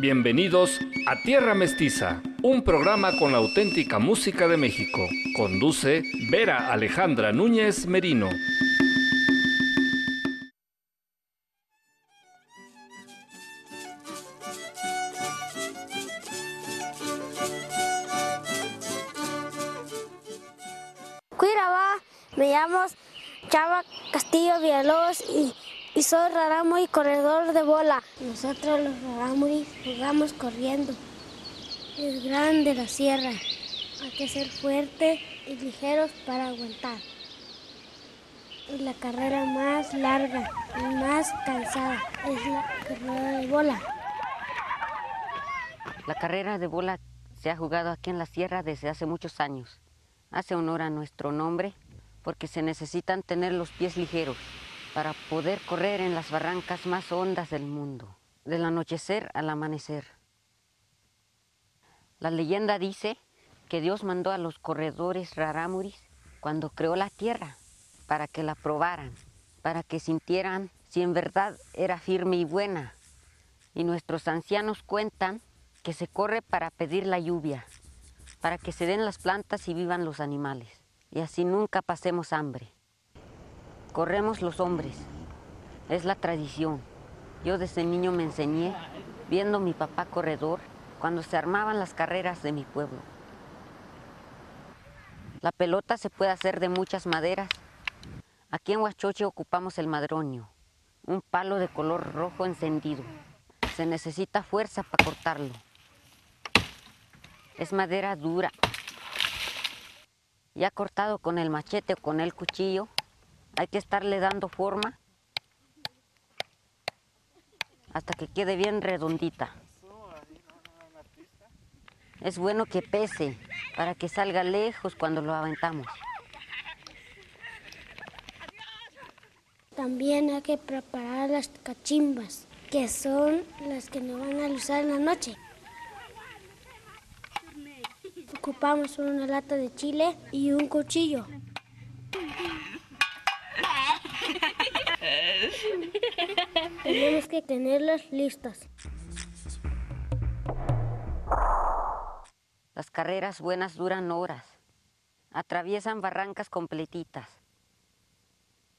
Bienvenidos a Tierra Mestiza, un programa con la auténtica música de México. Conduce Vera Alejandra Núñez Merino. Cuiraba, me llamo Chava Castillo Villalobos y, soy rarámuri corredor de bola. Nosotros los rarámuri jugamos corriendo. Es grande la sierra. Hay que ser fuertes y ligeros para aguantar. Y la carrera más larga y más cansada es la carrera de bola. La carrera de bola se ha jugado aquí en la sierra desde hace muchos años. Hace honor a nuestro nombre porque se necesitan tener los pies ligeros para poder correr en las barrancas más hondas del mundo, del anochecer al amanecer. La leyenda dice que Dios mandó a los corredores rarámuris cuando creó la tierra para que la probaran, para que sintieran si en verdad era firme y buena. Y nuestros ancianos cuentan que se corre para pedir la lluvia, para que se den las plantas y vivan los animales, y así nunca pasemos hambre. Corremos los hombres, es la tradición. Yo desde niño me enseñé viendo a mi papá corredor cuando se armaban las carreras de mi pueblo. La pelota se puede hacer de muchas maderas. Aquí en Huachoche ocupamos el madroño, un palo de color rojo encendido. Se necesita fuerza para cortarlo. Es madera dura. Ya cortado con el machete o con el cuchillo, hay que estarle dando forma hasta que quede bien redondita. Es bueno que pese para que salga lejos cuando lo aventamos. También hay que preparar las cachimbas, que son las que nos van a usar en la noche. Ocupamos una lata de chile y un cuchillo. Tenemos que tenerlas listas. Las carreras buenas duran horas. Atraviesan barrancas completitas.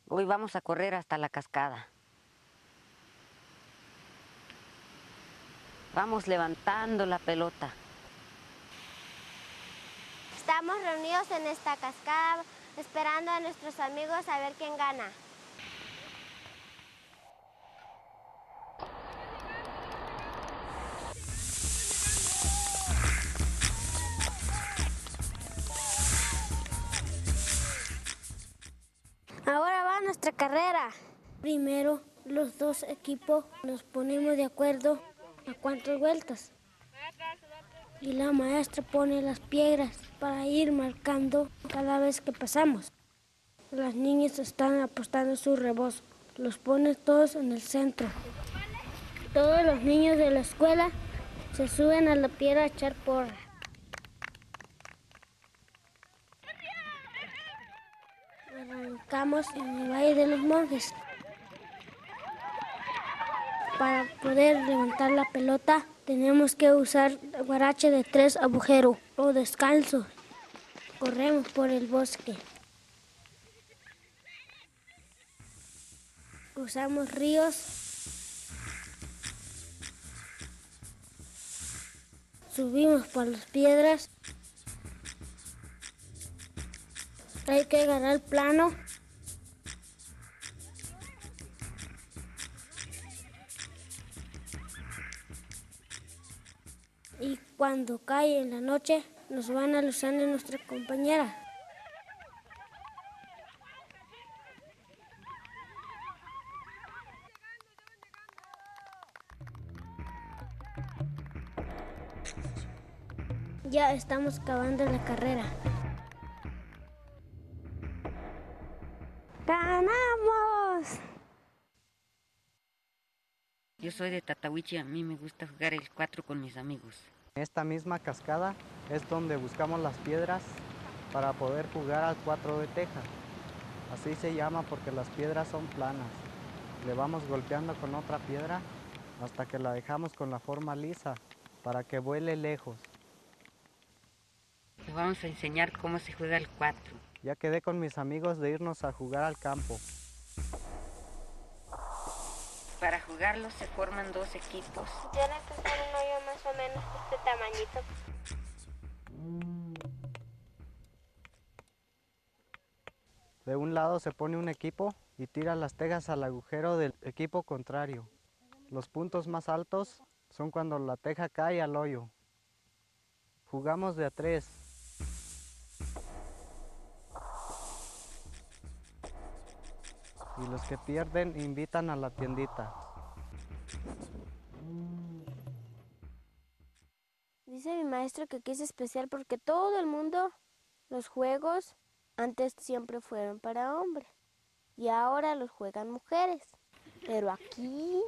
Hoy vamos a correr hasta la cascada. Vamos levantando la pelota. Estamos reunidos en esta cascada esperando a nuestros amigos a ver quién gana. Ahora va nuestra carrera. Primero, los dos equipos nos ponemos de acuerdo a cuántas vueltas. Y la maestra pone las piedras para ir marcando cada vez que pasamos. Las niñas están apostando su rebozo. Los pone todos en el centro. Todos los niños de la escuela se suben a la piedra a echar porra. En el Valle de los Monjes. Para poder levantar la pelota tenemos que usar guarache de tres agujeros o descalzo. Corremos por el bosque. Cruzamos ríos. Subimos por las piedras. Hay que agarrar plano. Cuando cae en la noche, nos van alusando nuestra compañera. Ya estamos acabando la carrera. ¡Ganamos! Yo soy de Tatahuichi, a mí me gusta jugar el 4 con mis amigos. En esta misma cascada es donde buscamos las piedras para poder jugar al 4 de teja. Así se llama porque las piedras son planas. Le vamos golpeando con otra piedra hasta que la dejamos con la forma lisa para que vuele lejos. Te vamos a enseñar cómo se juega el 4. Ya quedé con mis amigos de irnos a jugar al campo. Para jugarlo se forman dos equipos. Un hoyo menos de este tamañito. De un lado se pone un equipo y tira las tejas al agujero del equipo contrario. Los puntos más altos son cuando la teja cae al hoyo. Jugamos de a tres. Y los que pierden invitan a la tiendita. Dice mi maestro que aquí es especial porque todo el mundo, los juegos, antes siempre fueron para hombres y ahora los juegan mujeres. Pero aquí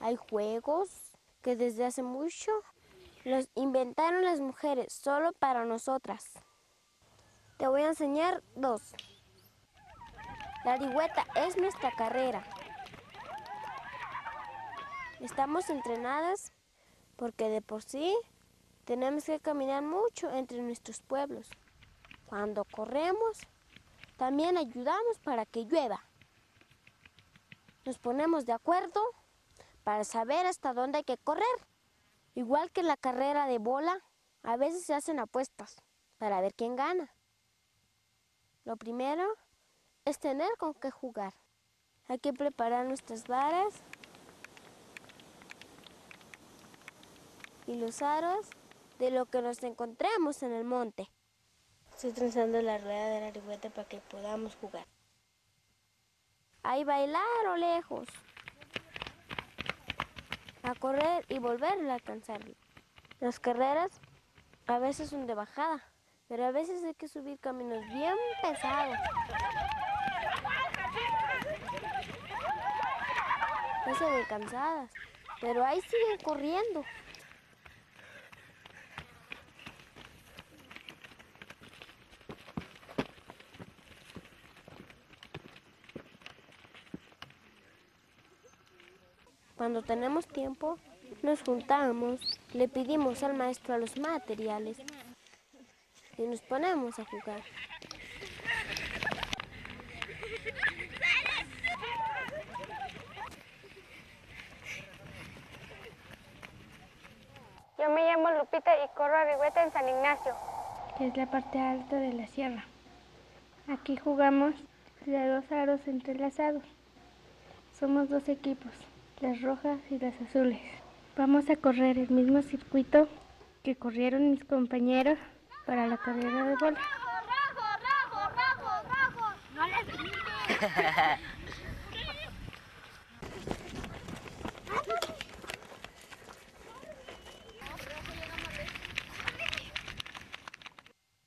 hay juegos que desde hace mucho los inventaron las mujeres solo para nosotras. Te voy a enseñar dos. La rigüeta es nuestra carrera. Estamos entrenadas porque de por sí tenemos que caminar mucho entre nuestros pueblos. Cuando corremos, también ayudamos para que llueva. Nos ponemos de acuerdo para saber hasta dónde hay que correr. Igual que en la carrera de bola, a veces se hacen apuestas para ver quién gana. Lo primero es tener con qué jugar. Hay que preparar nuestras varas y los aros de lo que nos encontremos en el monte. Estoy trenzando la rueda de la rigüeta para que podamos jugar. Hay bailar o lejos. A correr y volver a alcanzarlo. Las carreras a veces son de bajada, pero a veces hay que subir caminos bien pesados. No se ven cansadas, pero ahí siguen corriendo. Cuando tenemos tiempo, nos juntamos, le pedimos al maestro a los materiales y nos ponemos a jugar. Yo me llamo Lupita y corro a Rigüeta en San Ignacio. que es la parte alta de la sierra. Aquí jugamos de dos aros entrelazados. Somos dos equipos, las rojas y las azules. Vamos a correr el mismo circuito que corrieron mis compañeros para la carrera de bola.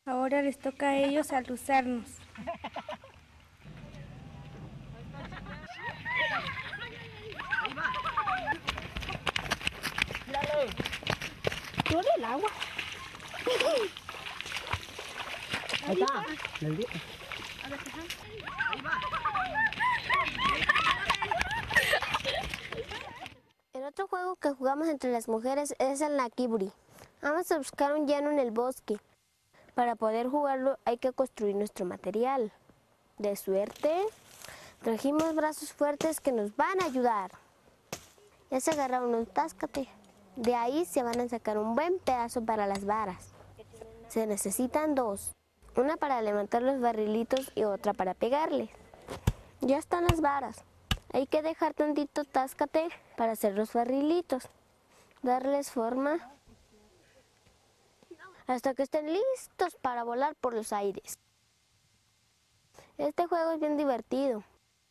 Ahora les toca a ellos aluzarnos. El agua. El otro juego que jugamos entre las mujeres es el Nakiburi. Vamos a buscar un llano en el bosque. Para poder jugarlo hay que construir nuestro material. De suerte, trajimos brazos fuertes que nos van a ayudar. Ya se agarraron un táscate. De ahí se van a sacar un buen pedazo para las varas. Se necesitan dos. Una para levantar los barrilitos y otra para pegarles. Ya están las varas. Hay que dejar tantito táscate para hacer los barrilitos. Darles forma hasta que estén listos para volar por los aires. Este juego es bien divertido.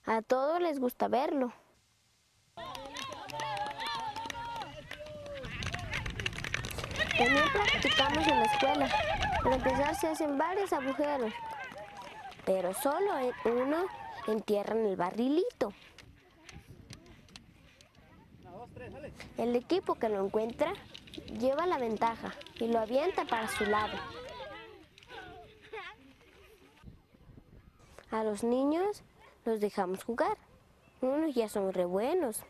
A todos les gusta verlo. También practicamos en la escuela. Para empezar se hacen varios agujeros, pero solo en uno entierran el barrilito. El equipo que lo encuentra lleva la ventaja y lo avienta para su lado. A los niños los dejamos jugar. Unos ya son re buenos.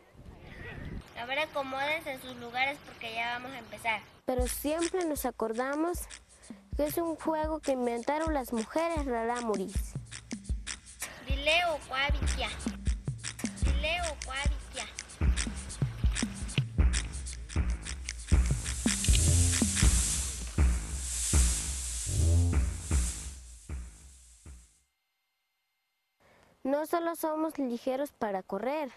A ver, acomódense en sus lugares porque ya vamos a empezar. Pero siempre nos acordamos que es un juego que inventaron las mujeres rarámuris. Dileo cuavitia. Dileo cuavitia. No solo somos ligeros para correr,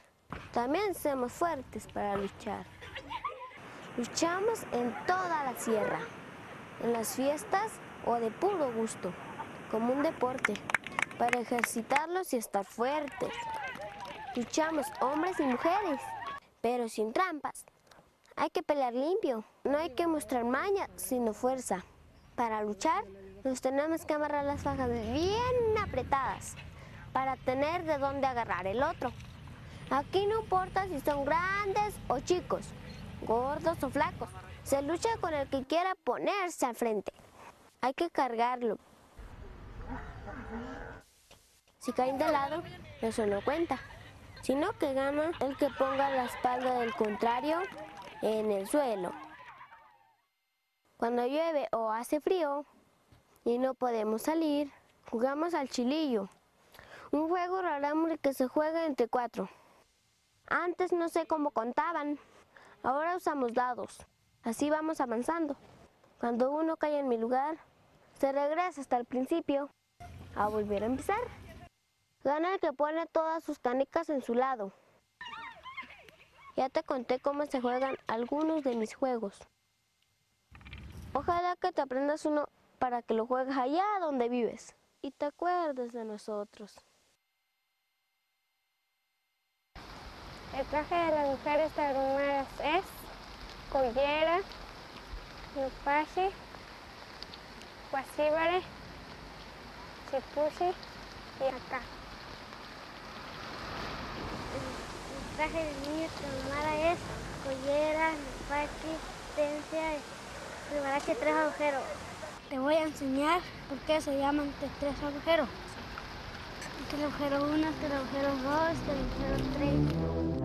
también somos fuertes para luchar. Luchamos en toda la sierra, en las fiestas o de puro gusto, como un deporte, para ejercitarlos y estar fuertes. Luchamos hombres y mujeres, pero sin trampas. Hay que pelear limpio, no hay que mostrar maña, sino fuerza. Para luchar, nos tenemos que amarrar las fajas bien apretadas para tener de dónde agarrar el otro. Aquí no importa si son grandes o chicos, gordos o flacos. Se lucha con el que quiera ponerse al frente. Hay que cargarlo. Si caen de lado, eso no cuenta. Sino que gana el que ponga la espalda del contrario en el suelo. Cuando llueve o hace frío y no podemos salir, jugamos al chilillo. Un juego rarámuri que se juega entre cuatro. Antes no sé cómo contaban. Ahora usamos dados. Así vamos avanzando. Cuando uno cae en mi lugar, se regresa hasta el principio a volver a empezar. Gana el que pone todas sus canicas en su lado. Ya te conté cómo se juegan algunos de mis juegos. Ojalá que te aprendas uno para que lo juegues allá donde vives y te acuerdes de nosotros. El traje de las mujeres tarumaras es collera, nupashi, guasíbare, chipushi y acá. El traje de niña tarumara es collera, nupashi, tencia y privarache tres agujeros. Te voy a enseñar por qué se llaman tres agujeros. Este agujero 1, este es el agujero 2, este es el agujero 3.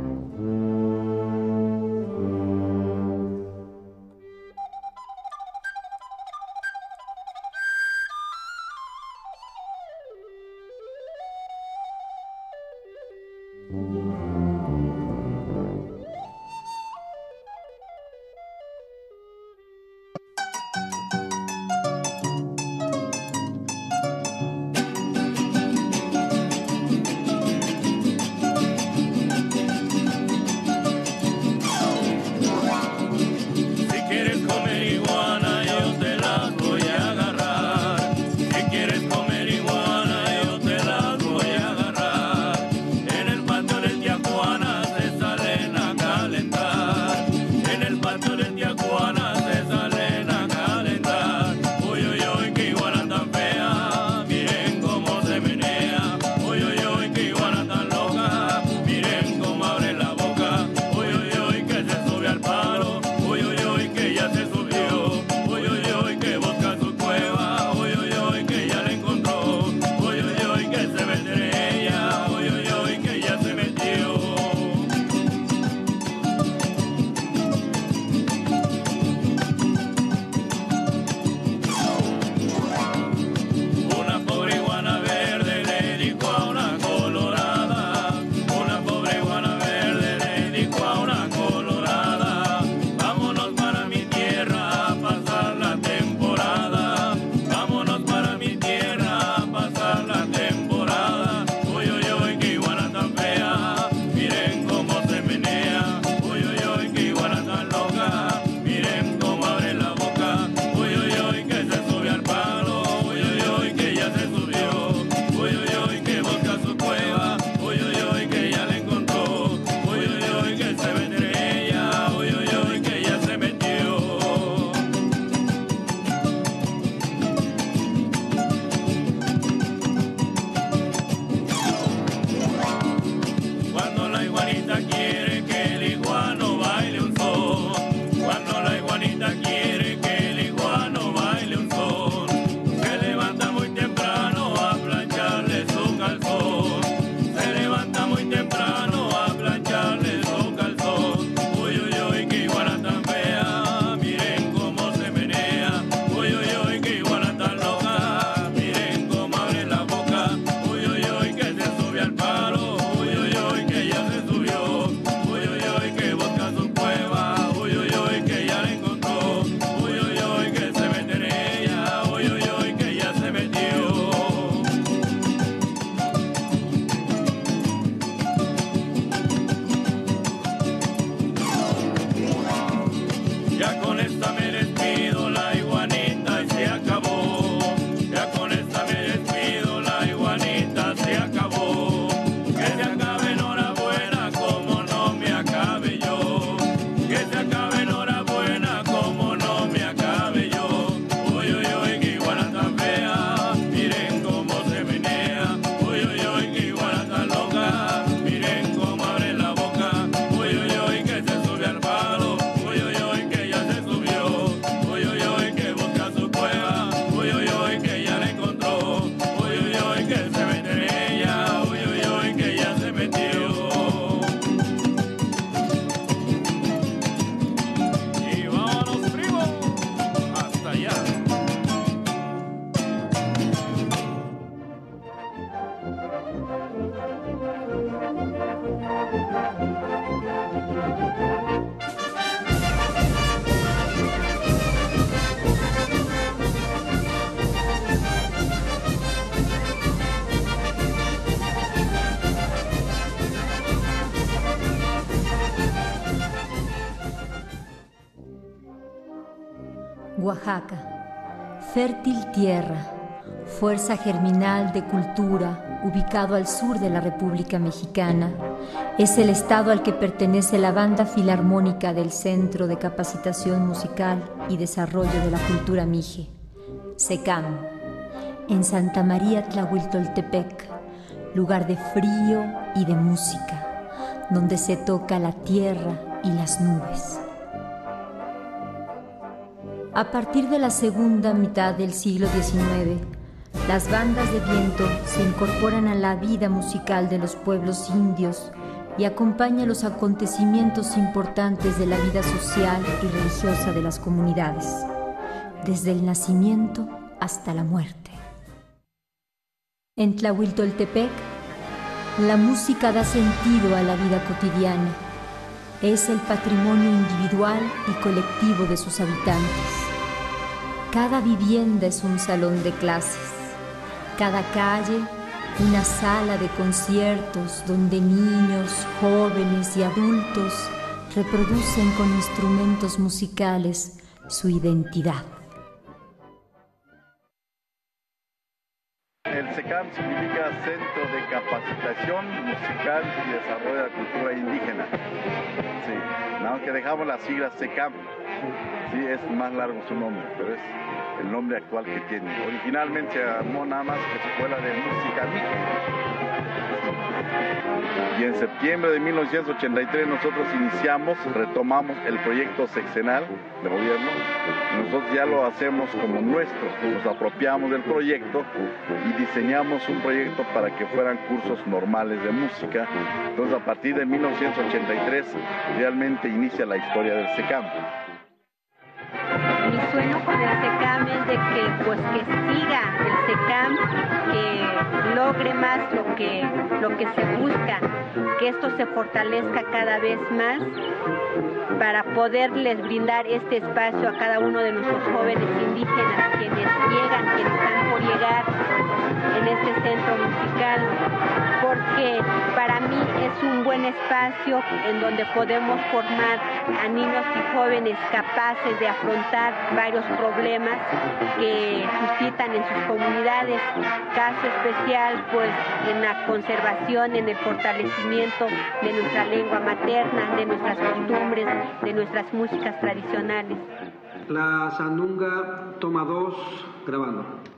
Fértil tierra, fuerza germinal de cultura, ubicado al sur de la República Mexicana, es el estado al que pertenece la banda filarmónica del Centro de Capacitación Musical y Desarrollo de la Cultura Mije, SECAM, en Santa María Tlahuiltoltepec, lugar de frío y de música, donde se toca la tierra y las nubes. A partir de la segunda mitad del siglo XIX, las bandas de viento se incorporan a la vida musical de los pueblos indios y acompañan los acontecimientos importantes de la vida social y religiosa de las comunidades, desde el nacimiento hasta la muerte. En Tlahuiltoltepec, la música da sentido a la vida cotidiana. Es el patrimonio individual y colectivo de sus habitantes. Cada vivienda es un salón de clases cada calle una sala de conciertos donde niños, jóvenes y adultos reproducen con instrumentos musicales su identidad. El SECAM significa Centro de Capacitación Musical y Desarrollo de la Cultura Indígena. Sí, aunque dejamos las siglas SECAM, sí es más largo su nombre, pero es el nombre actual que tiene. Originalmente se llamó nada más Escuela de Música Y en septiembre de 1983 nosotros iniciamos, retomamos el proyecto sexenal de gobierno. Nosotros ya lo hacemos como nuestro, nos apropiamos del proyecto y diseñamos un proyecto para que fueran cursos normales de música. Entonces a partir de 1983 realmente inicia la historia del SECAM mi sueño de que pues que siga el SECAM, que logre más lo que, lo que se busca, que esto se fortalezca cada vez más para poderles brindar este espacio a cada uno de nuestros jóvenes indígenas, quienes llegan, quienes están por llegar en este centro musical, porque para mí es un buen espacio en donde podemos formar a niños y jóvenes capaces de afrontar varios problemas que suscitan en sus comunidades, caso especial pues en la conservación, en el fortalecimiento de nuestra lengua materna, de nuestras costumbres, de nuestras músicas tradicionales. La Sandunga toma dos, grabando.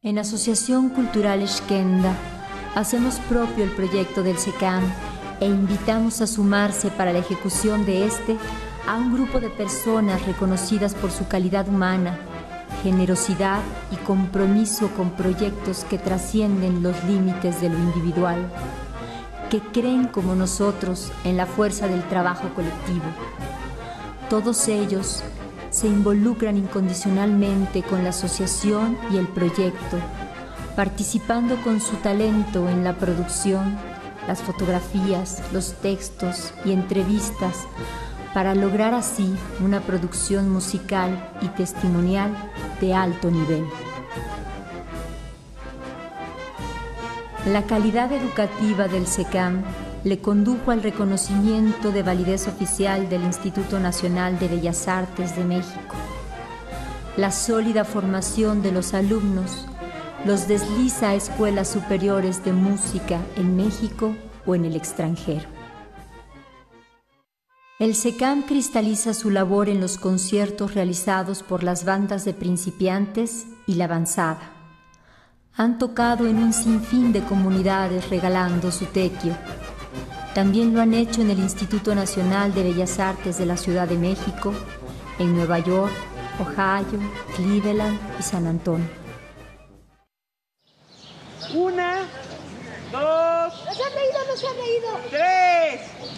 En Asociación Cultural Esquenda hacemos propio el proyecto del SECAM e invitamos a sumarse para la ejecución de este a un grupo de personas reconocidas por su calidad humana, generosidad y compromiso con proyectos que trascienden los límites de lo individual, que creen como nosotros en la fuerza del trabajo colectivo. Todos ellos se involucran incondicionalmente con la asociación y el proyecto, participando con su talento en la producción, las fotografías, los textos y entrevistas para lograr así una producción musical y testimonial de alto nivel. La calidad educativa del SECAM le condujo al reconocimiento de validez oficial del Instituto Nacional de Bellas Artes de México. La sólida formación de los alumnos los desliza a escuelas superiores de música en México o en el extranjero. El SECAM cristaliza su labor en los conciertos realizados por las bandas de principiantes y la avanzada. Han tocado en un sinfín de comunidades regalando su tequio, también lo han hecho en el Instituto Nacional de Bellas Artes de la Ciudad de México, en Nueva York, Ohio, Cleveland y San Antonio. Una, dos, no se ha reído, no se ha reído. Tres.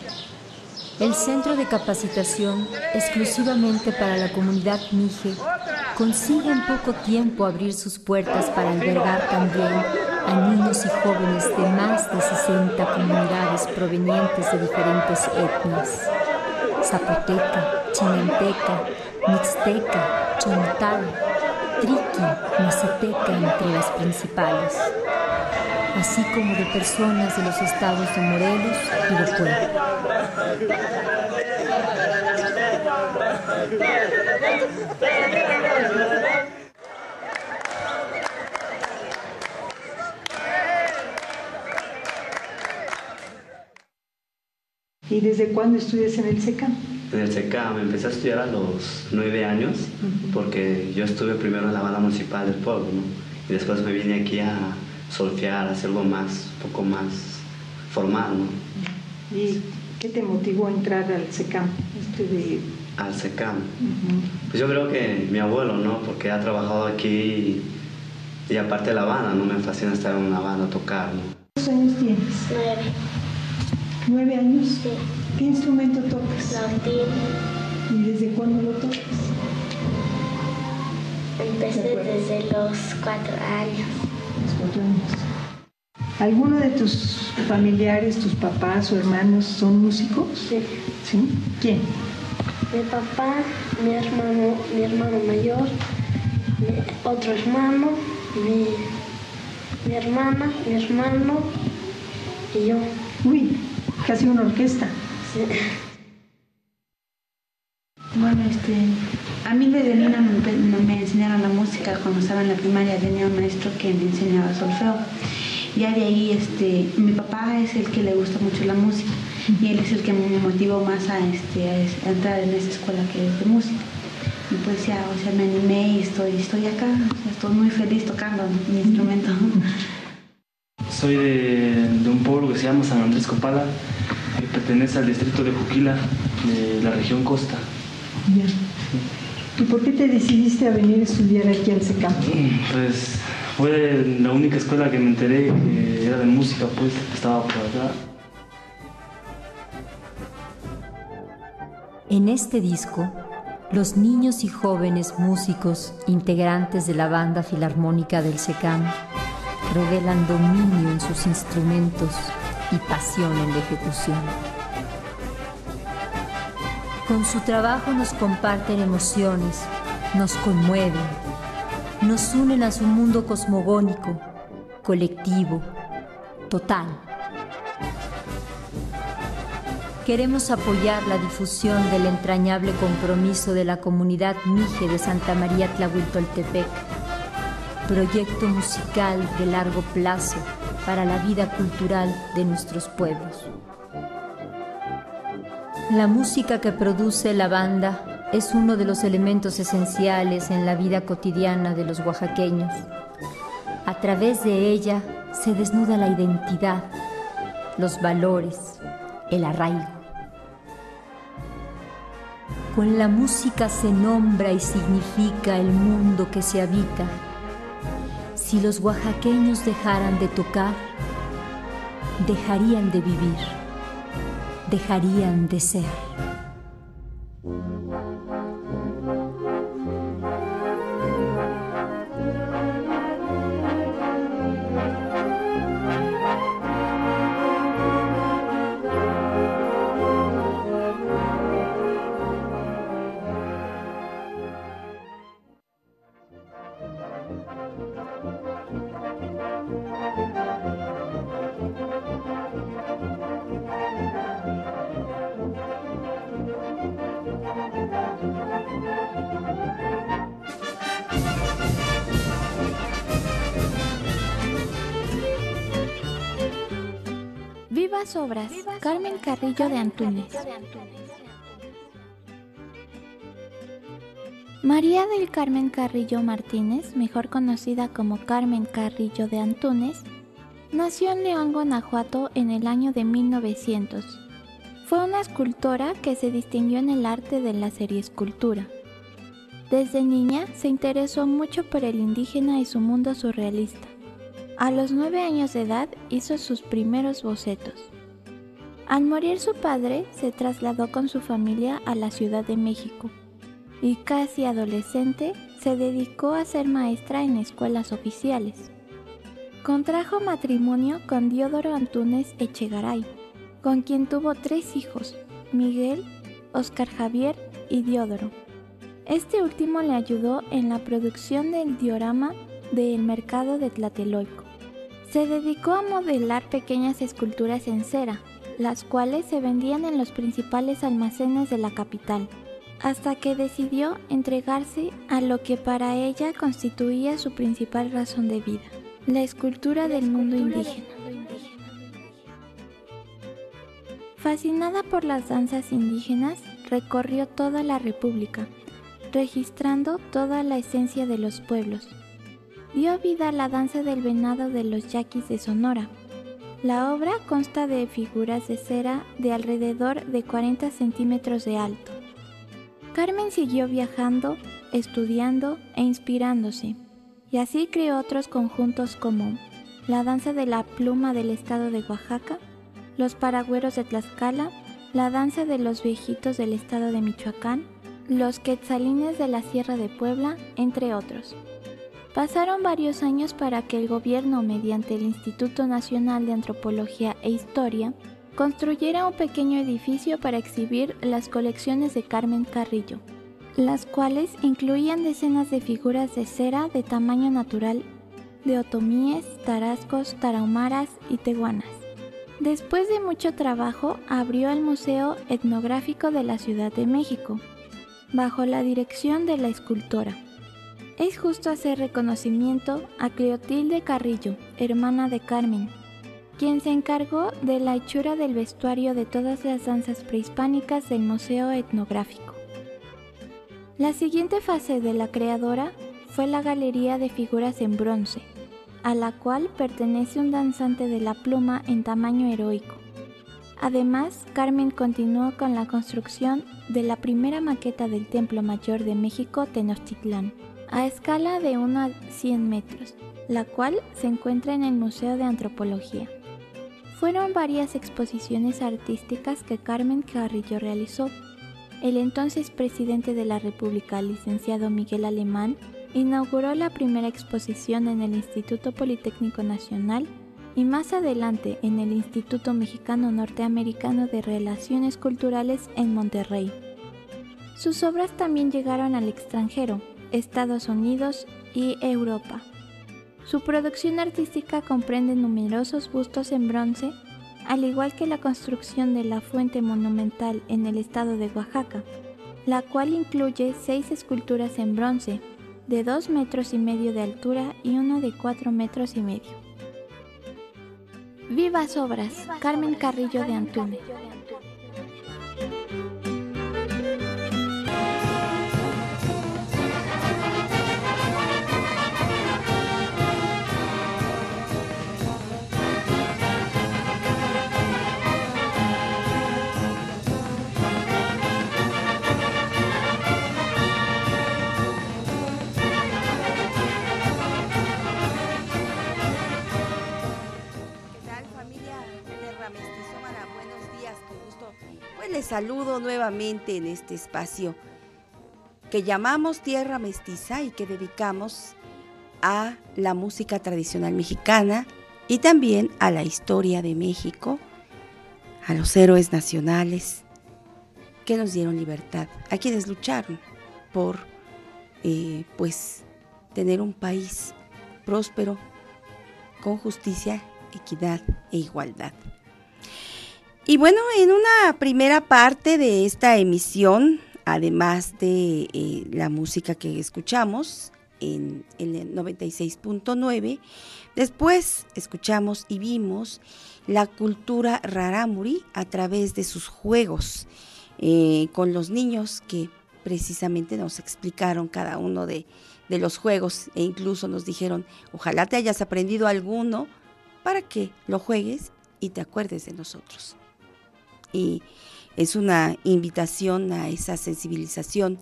El Centro de Capacitación, exclusivamente para la comunidad Mije, consigue en poco tiempo abrir sus puertas para albergar también a niños y jóvenes de más de 60 comunidades provenientes de diferentes etnias. Zapoteca, Chinanteca, Mixteca, Chontal, triqui mazateca entre las principales, así como de personas de los estados de Morelos y de Puebla. ¿Y desde cuándo estudias en el SECAM? En el SECAM empecé a estudiar a los nueve años porque yo estuve primero en la banda municipal del pueblo, ¿no? Y después me vine aquí a solfear, a hacer algo más, un poco más formal, ¿no? ¿Y qué te motivó a entrar al SECAM? Este de... Al SECAM. Pues yo creo que mi abuelo, ¿no? Porque ha trabajado aquí y, y aparte de la banda, ¿no? Me fascina estar en una banda, tocar, ¿no? ¿Cuántos años tienes? Nueve. ¿Nueve años? Sí. ¿Qué instrumento tocas? Latín. ¿Y desde cuándo lo tocas? Empecé desde los cuatro años. Los. ¿Alguno de tus familiares, tus papás o hermanos son músicos? Sí. ¿Sí? ¿Quién? Mi papá, mi hermano, mi hermano mayor, mi otro hermano, mi, mi hermana, mi hermano y yo. Uy, casi una orquesta. Sí. Bueno, este, a mí desde niña me, enseñaron la música. Cuando estaba en la primaria tenía un maestro que me enseñaba solfeo. Ya de ahí, este, mi papá es el que le gusta mucho la música y él es el que me motivó más a, este, a entrar en esa escuela que es de música. Y pues ya, o sea, me animé y estoy, estoy acá. Estoy muy feliz tocando mi instrumento. Soy de, de un pueblo que se llama San Andrés Copala, que pertenece al distrito de Juquila, de la región Costa. Ya. ¿Y por qué te decidiste a venir a estudiar aquí al SECAM? Pues fue la única escuela que me enteré que era de música, pues estaba por acá. En este disco, los niños y jóvenes músicos integrantes de la banda filarmónica del SECAM revelan dominio en sus instrumentos y pasión en la ejecución. Con su trabajo nos comparten emociones, nos conmueven, nos unen a su mundo cosmogónico, colectivo, total. Queremos apoyar la difusión del entrañable compromiso de la comunidad Mije de Santa María Tlahuitoltepec, proyecto musical de largo plazo para la vida cultural de nuestros pueblos. La música que produce la banda es uno de los elementos esenciales en la vida cotidiana de los oaxaqueños. A través de ella se desnuda la identidad, los valores, el arraigo. Con la música se nombra y significa el mundo que se habita. Si los oaxaqueños dejaran de tocar, dejarían de vivir, dejarían de ser. Obras. Carmen Carrillo de Antunes. María del Carmen Carrillo Martínez, mejor conocida como Carmen Carrillo de Antunes, nació en León, Guanajuato en el año de 1900. Fue una escultora que se distinguió en el arte de la seriescultura. Desde niña se interesó mucho por el indígena y su mundo surrealista. A los nueve años de edad hizo sus primeros bocetos. Al morir su padre, se trasladó con su familia a la Ciudad de México y casi adolescente se dedicó a ser maestra en escuelas oficiales. Contrajo matrimonio con Diodoro Antúnez Echegaray, con quien tuvo tres hijos, Miguel, Oscar Javier y Diodoro. Este último le ayudó en la producción del diorama del mercado de Tlatelolco. Se dedicó a modelar pequeñas esculturas en cera, las cuales se vendían en los principales almacenes de la capital, hasta que decidió entregarse a lo que para ella constituía su principal razón de vida, la escultura del mundo indígena. Fascinada por las danzas indígenas, recorrió toda la República, registrando toda la esencia de los pueblos. Dio vida a la danza del venado de los yaquis de Sonora. La obra consta de figuras de cera de alrededor de 40 centímetros de alto. Carmen siguió viajando, estudiando e inspirándose, y así creó otros conjuntos como la danza de la pluma del estado de Oaxaca, los paragüeros de Tlaxcala, la danza de los viejitos del estado de Michoacán, los quetzalines de la Sierra de Puebla, entre otros. Pasaron varios años para que el gobierno, mediante el Instituto Nacional de Antropología e Historia, construyera un pequeño edificio para exhibir las colecciones de Carmen Carrillo, las cuales incluían decenas de figuras de cera de tamaño natural de otomíes, tarascos, tarahumaras y teguanas. Después de mucho trabajo, abrió el Museo Etnográfico de la Ciudad de México, bajo la dirección de la escultora. Es justo hacer reconocimiento a Cleotilde Carrillo, hermana de Carmen, quien se encargó de la hechura del vestuario de todas las danzas prehispánicas del Museo Etnográfico. La siguiente fase de la creadora fue la Galería de Figuras en Bronce, a la cual pertenece un danzante de la pluma en tamaño heroico. Además, Carmen continuó con la construcción de la primera maqueta del Templo Mayor de México Tenochtitlán, a escala de 1 a 100 metros, la cual se encuentra en el Museo de Antropología. Fueron varias exposiciones artísticas que Carmen Carrillo realizó. El entonces presidente de la República, licenciado Miguel Alemán, inauguró la primera exposición en el Instituto Politécnico Nacional y más adelante en el Instituto Mexicano Norteamericano de Relaciones Culturales en Monterrey. Sus obras también llegaron al extranjero, Estados Unidos y Europa. Su producción artística comprende numerosos bustos en bronce, al igual que la construcción de la fuente monumental en el estado de Oaxaca, la cual incluye seis esculturas en bronce, de dos metros y medio de altura y una de cuatro metros y medio. Vivas obras, Carmen Carrillo de Antunes. Saludo nuevamente en este espacio que llamamos Tierra Mestiza y que dedicamos a la música tradicional mexicana y también a la historia de México, a los héroes nacionales que nos dieron libertad, a quienes lucharon por eh, pues tener un país próspero con justicia, equidad e igualdad. Y bueno, en una primera parte de esta emisión, además de eh, la música que escuchamos en, el 96.9, después escuchamos y vimos la cultura rarámuri a través de sus juegos eh, con los niños que precisamente nos explicaron cada uno de, de los juegos e incluso nos dijeron, ojalá te hayas aprendido alguno para que lo juegues y te acuerdes de nosotros y es una invitación a esa sensibilización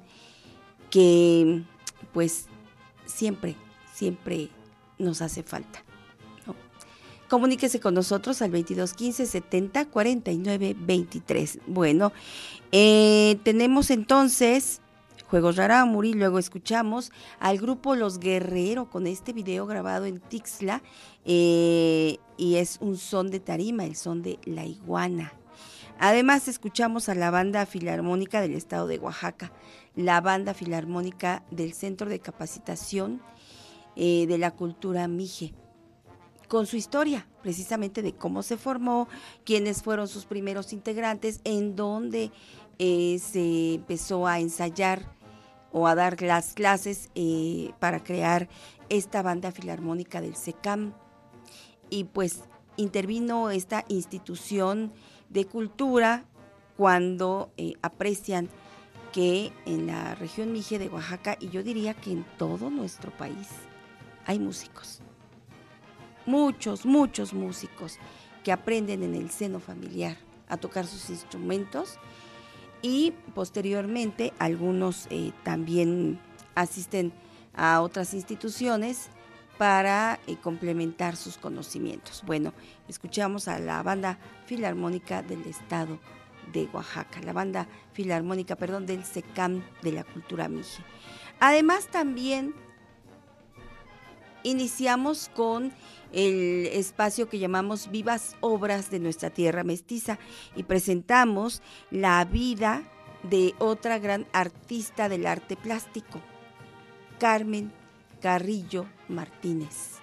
que pues siempre, siempre nos hace falta. Comuníquese con nosotros al 2215 70 49 23. Bueno, eh, tenemos entonces Juegos Raramuri, luego escuchamos al grupo Los Guerreros con este video grabado en Tixla eh, y es un son de tarima, el son de la iguana. Además, escuchamos a la banda filarmónica del estado de Oaxaca, la banda filarmónica del Centro de Capacitación eh, de la Cultura Mije, con su historia, precisamente de cómo se formó, quiénes fueron sus primeros integrantes, en dónde eh, se empezó a ensayar o a dar las clases eh, para crear esta banda filarmónica del SECAM. Y pues intervino esta institución de cultura cuando eh, aprecian que en la región Mije de Oaxaca, y yo diría que en todo nuestro país, hay músicos. Muchos, muchos músicos que aprenden en el seno familiar a tocar sus instrumentos y posteriormente algunos eh, también asisten a otras instituciones para eh, complementar sus conocimientos. Bueno, escuchamos a la banda filarmónica del estado de Oaxaca, la banda filarmónica, perdón, del SECAM de la cultura mije. Además también iniciamos con el espacio que llamamos Vivas Obras de nuestra Tierra Mestiza y presentamos la vida de otra gran artista del arte plástico, Carmen Carrillo Martínez,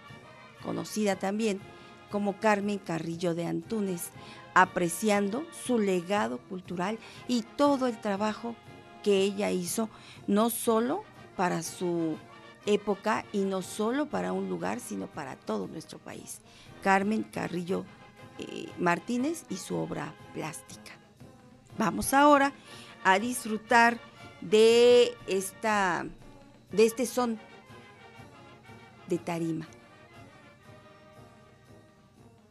conocida también como Carmen Carrillo de Antúnez, apreciando su legado cultural y todo el trabajo que ella hizo, no solo para su época y no solo para un lugar, sino para todo nuestro país. Carmen Carrillo eh, Martínez y su obra plástica. Vamos ahora a disfrutar de, esta, de este son de tarima.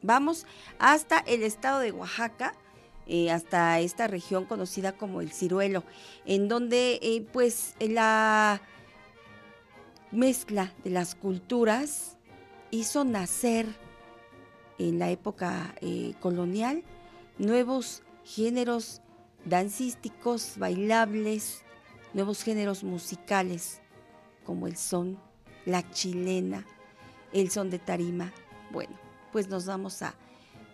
Vamos hasta el estado de Oaxaca, eh, hasta esta región conocida como el Ciruelo, en donde eh, pues la mezcla de las culturas hizo nacer en la época eh, colonial nuevos géneros dancísticos, bailables, nuevos géneros musicales como el son, la chilena, el son de tarima. Bueno, pues nos vamos a,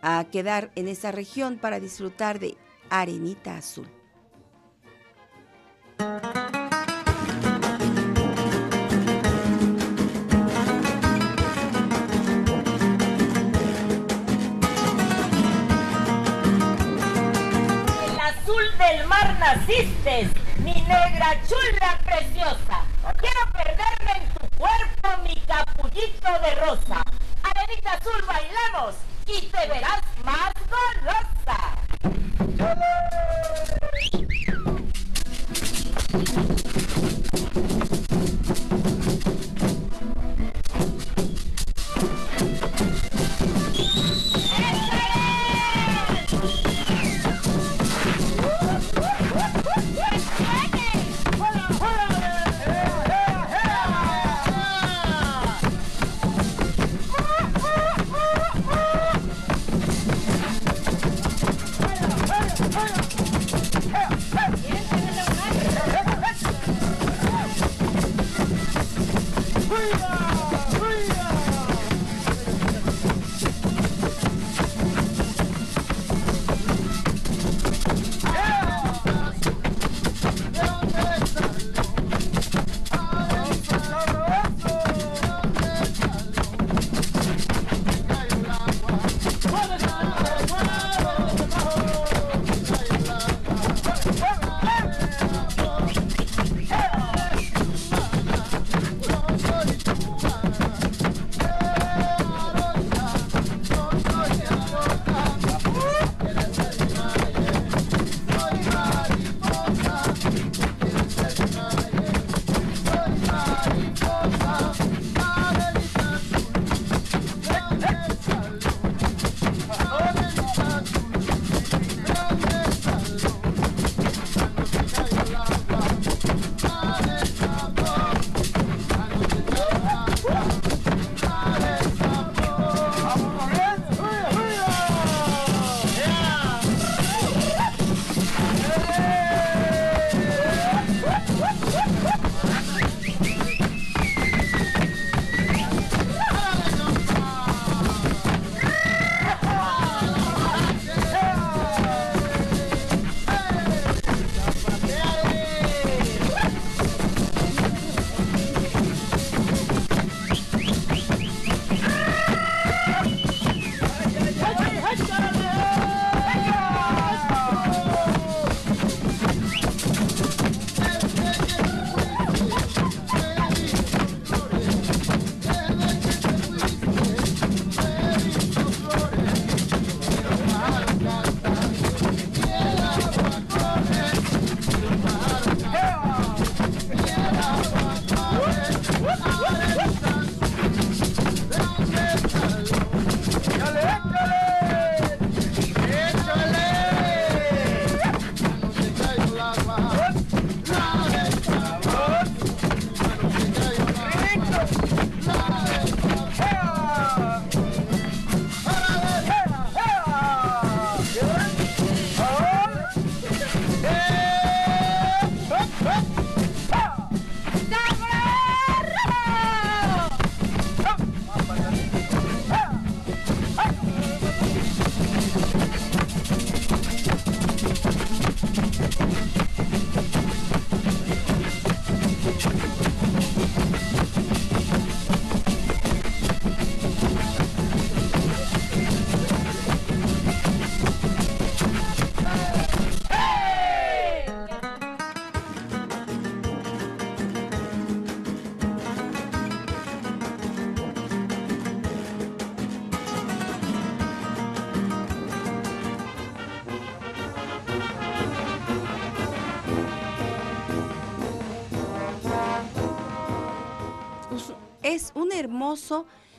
a quedar en esa región para disfrutar de Arenita Azul. del mar naciste, mi negra chula preciosa. Quiero perderme en tu cuerpo, mi capullito de rosa. Arenita azul bailamos y te verás más golosa.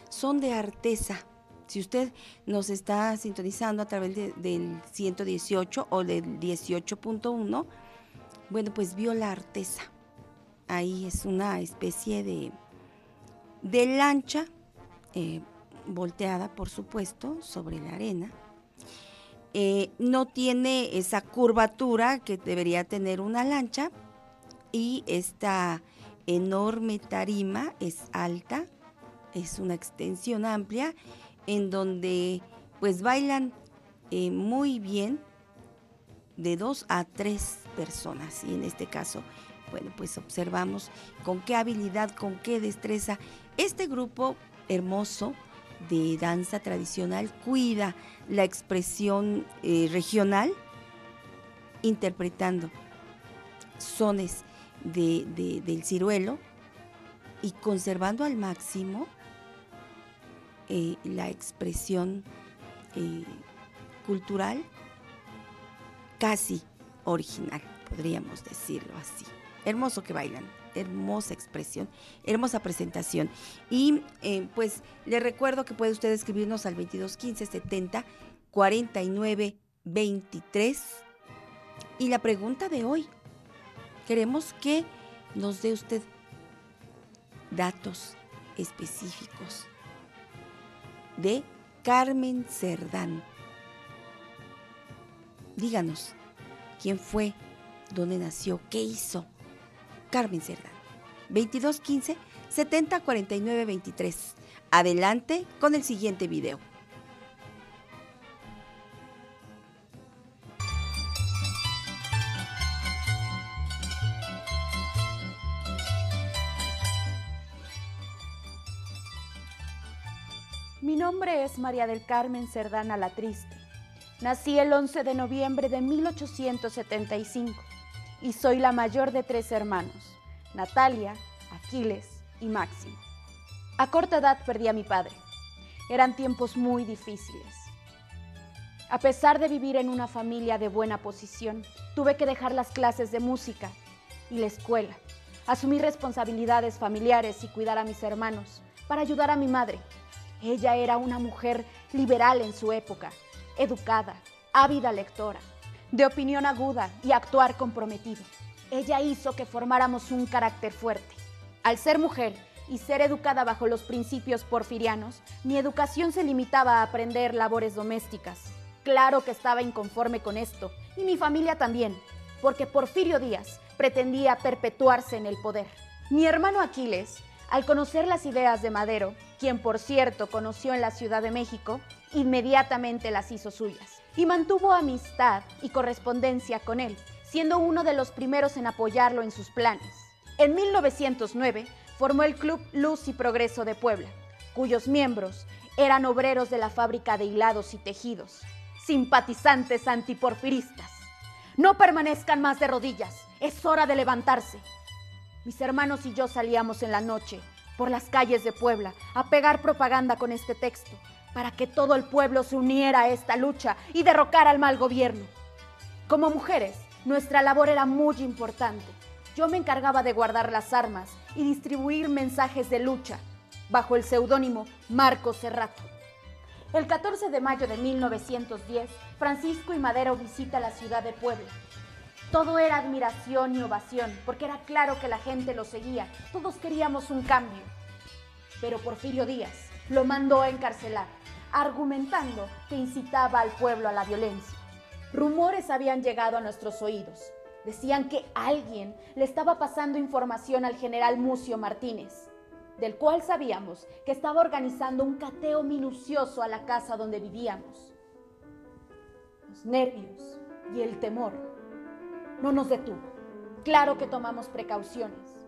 Son de artesa. Si usted nos está sintonizando a través del 118 o del 18.1, bueno, pues vio la artesa. Ahí es una especie de, de lancha eh, volteada, por supuesto, sobre la arena. Eh, no tiene esa curvatura que debería tener una lancha y esta enorme tarima es alta, es una extensión amplia en donde pues bailan eh, muy bien de dos a tres personas. Y en este caso bueno pues observamos con qué habilidad con qué destreza. Este grupo hermoso de danza tradicional cuida la expresión eh, regional interpretando sones del ciruelo y conservando al máximo eh, la expresión eh, cultural casi original, podríamos decirlo así. Hermoso que bailan, hermosa expresión, hermosa presentación. Y eh, pues le recuerdo que puede usted escribirnos al 2215 70 49 23. Y la pregunta de hoy, queremos que nos dé usted datos específicos de Carmen Cerdán. Díganos, ¿quién fue? ¿Dónde nació? ¿Qué hizo? Carmen Cerdán. 2215 70 49 23. Adelante con el siguiente video. Nombre es María del Carmen Cerdana La Triste. Nací el 11 de noviembre de 1875 y soy la mayor de tres hermanos, Natalia, Aquiles y Máximo. A corta edad perdí a mi padre. Eran tiempos muy difíciles. A pesar de vivir en una familia de buena posición, tuve que dejar las clases de música y la escuela, asumir responsabilidades familiares y cuidar a mis hermanos para ayudar a mi madre, ella era una mujer liberal en su época, educada, ávida lectora, de opinión aguda y actuar comprometido. Ella hizo que formáramos un carácter fuerte. Al ser mujer y ser educada bajo los principios porfirianos, mi educación se limitaba a aprender labores domésticas. Claro que estaba inconforme con esto, y mi familia también, porque Porfirio Díaz pretendía perpetuarse en el poder. Mi hermano Aquiles al conocer las ideas de Madero, quien por cierto conoció en la Ciudad de México, inmediatamente las hizo suyas y mantuvo amistad y correspondencia con él, siendo uno de los primeros en apoyarlo en sus planes. En 1909 formó el Club Luz y Progreso de Puebla, cuyos miembros eran obreros de la fábrica de hilados y tejidos, simpatizantes antiporfiristas. No permanezcan más de rodillas, es hora de levantarse. Mis hermanos y yo salíamos en la noche por las calles de Puebla a pegar propaganda con este texto para que todo el pueblo se uniera a esta lucha y derrocara al mal gobierno. Como mujeres, nuestra labor era muy importante. Yo me encargaba de guardar las armas y distribuir mensajes de lucha bajo el seudónimo Marco Cerrato. El 14 de mayo de 1910, Francisco y Madero visita la ciudad de Puebla todo era admiración y ovación, porque era claro que la gente lo seguía. Todos queríamos un cambio. Pero Porfirio Díaz lo mandó a encarcelar, argumentando que incitaba al pueblo a la violencia. Rumores habían llegado a nuestros oídos. Decían que alguien le estaba pasando información al general Mucio Martínez, del cual sabíamos que estaba organizando un cateo minucioso a la casa donde vivíamos. Los nervios y el temor no nos detuvo. Claro que tomamos precauciones.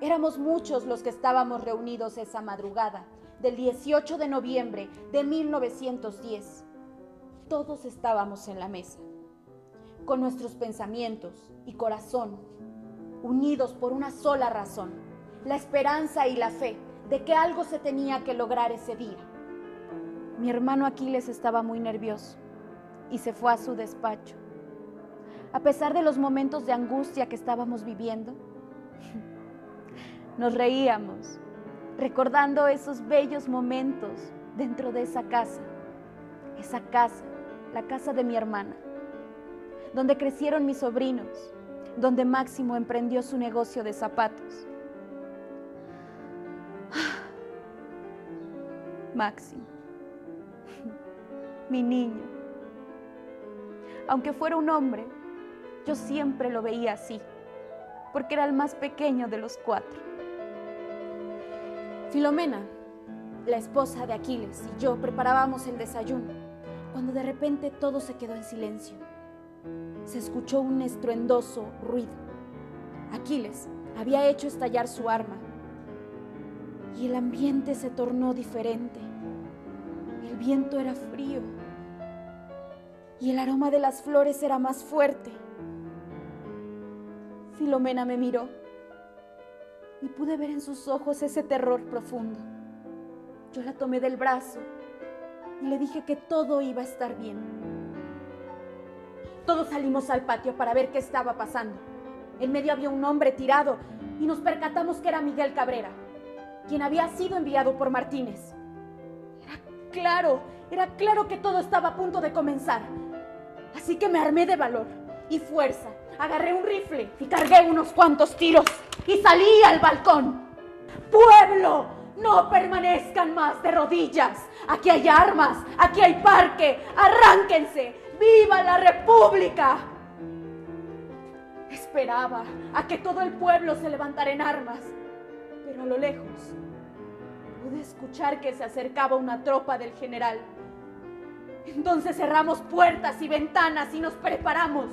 Éramos muchos los que estábamos reunidos esa madrugada del 18 de noviembre de 1910. Todos estábamos en la mesa, con nuestros pensamientos y corazón unidos por una sola razón, la esperanza y la fe de que algo se tenía que lograr ese día. Mi hermano Aquiles estaba muy nervioso y se fue a su despacho a pesar de los momentos de angustia que estábamos viviendo. Nos reíamos recordando esos bellos momentos dentro de esa casa, esa casa, la casa de mi hermana, donde crecieron mis sobrinos, donde Máximo emprendió su negocio de zapatos. Máximo, mi niño. Aunque fuera un hombre, yo siempre lo veía así, porque era el más pequeño de los cuatro. Filomena, la esposa de Aquiles, y yo preparábamos el desayuno, cuando de repente todo se quedó en silencio. Se escuchó un estruendoso ruido. Aquiles había hecho estallar su arma y el ambiente se tornó diferente. El viento era frío y el aroma de las flores era más fuerte. Filomena me miró y pude ver en sus ojos ese terror profundo. Yo la tomé del brazo y le dije que todo iba a estar bien. Todos salimos al patio para ver qué estaba pasando. En medio había un hombre tirado y nos percatamos que era Miguel Cabrera, quien había sido enviado por Martínez. Era claro, era claro que todo estaba a punto de comenzar. Así que me armé de valor y fuerza. Agarré un rifle y cargué unos cuantos tiros y salí al balcón. ¡Pueblo! No permanezcan más de rodillas. Aquí hay armas, aquí hay parque. Arránquense. ¡Viva la República! Esperaba a que todo el pueblo se levantara en armas, pero a lo lejos pude escuchar que se acercaba una tropa del general. Entonces cerramos puertas y ventanas y nos preparamos.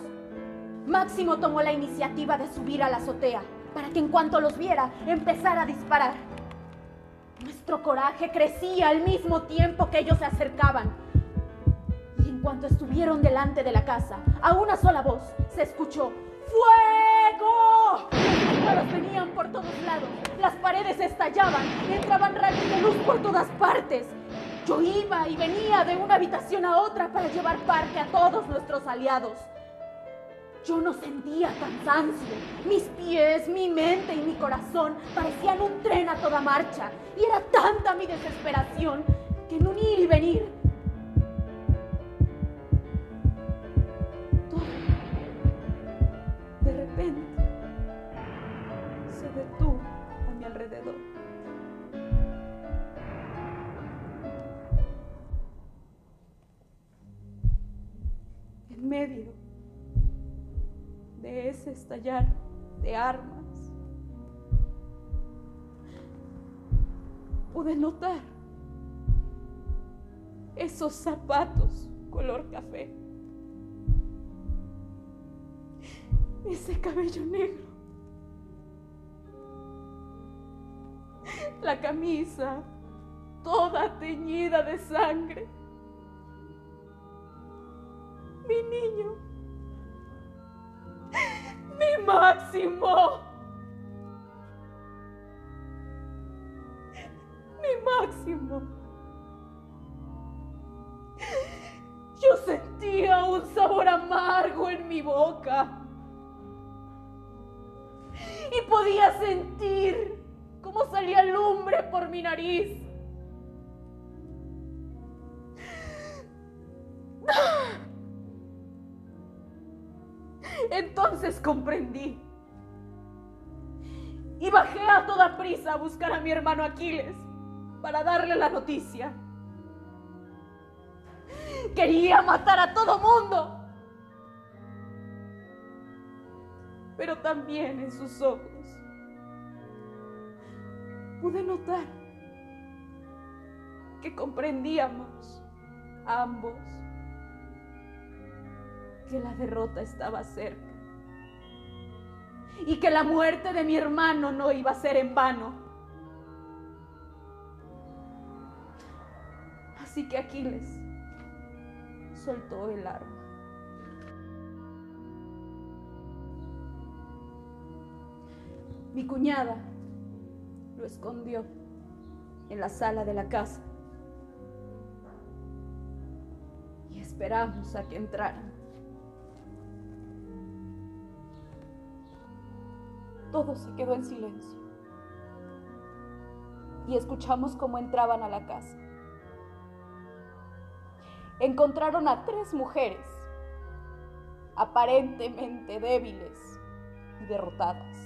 Máximo tomó la iniciativa de subir a la azotea para que en cuanto los viera empezara a disparar. Nuestro coraje crecía al mismo tiempo que ellos se acercaban. Y en cuanto estuvieron delante de la casa, a una sola voz se escuchó ¡Fuego! Los disparos venían por todos lados, las paredes estallaban, entraban rayos de luz por todas partes. Yo iba y venía de una habitación a otra para llevar parque a todos nuestros aliados. Yo no sentía cansancio. Mis pies, mi mente y mi corazón parecían un tren a toda marcha. Y era tanta mi desesperación que en un ir y venir todo de repente se detuvo a mi alrededor. En medio de ese estallar de armas, pude notar esos zapatos color café, ese cabello negro, la camisa toda teñida de sangre, mi niño mi máximo. Mi máximo. Yo sentía un sabor amargo en mi boca. Y podía sentir cómo salía lumbre por mi nariz. Entonces comprendí. Y bajé a toda prisa a buscar a mi hermano Aquiles para darle la noticia. Quería matar a todo mundo. Pero también en sus ojos pude notar que comprendíamos ambos que la derrota estaba cerca y que la muerte de mi hermano no iba a ser en vano. Así que Aquiles soltó el arma. Mi cuñada lo escondió en la sala de la casa y esperamos a que entraran. Todo se quedó en silencio. y escuchamos cómo entraban a la casa. Encontraron a tres mujeres, aparentemente débiles y derrotadas.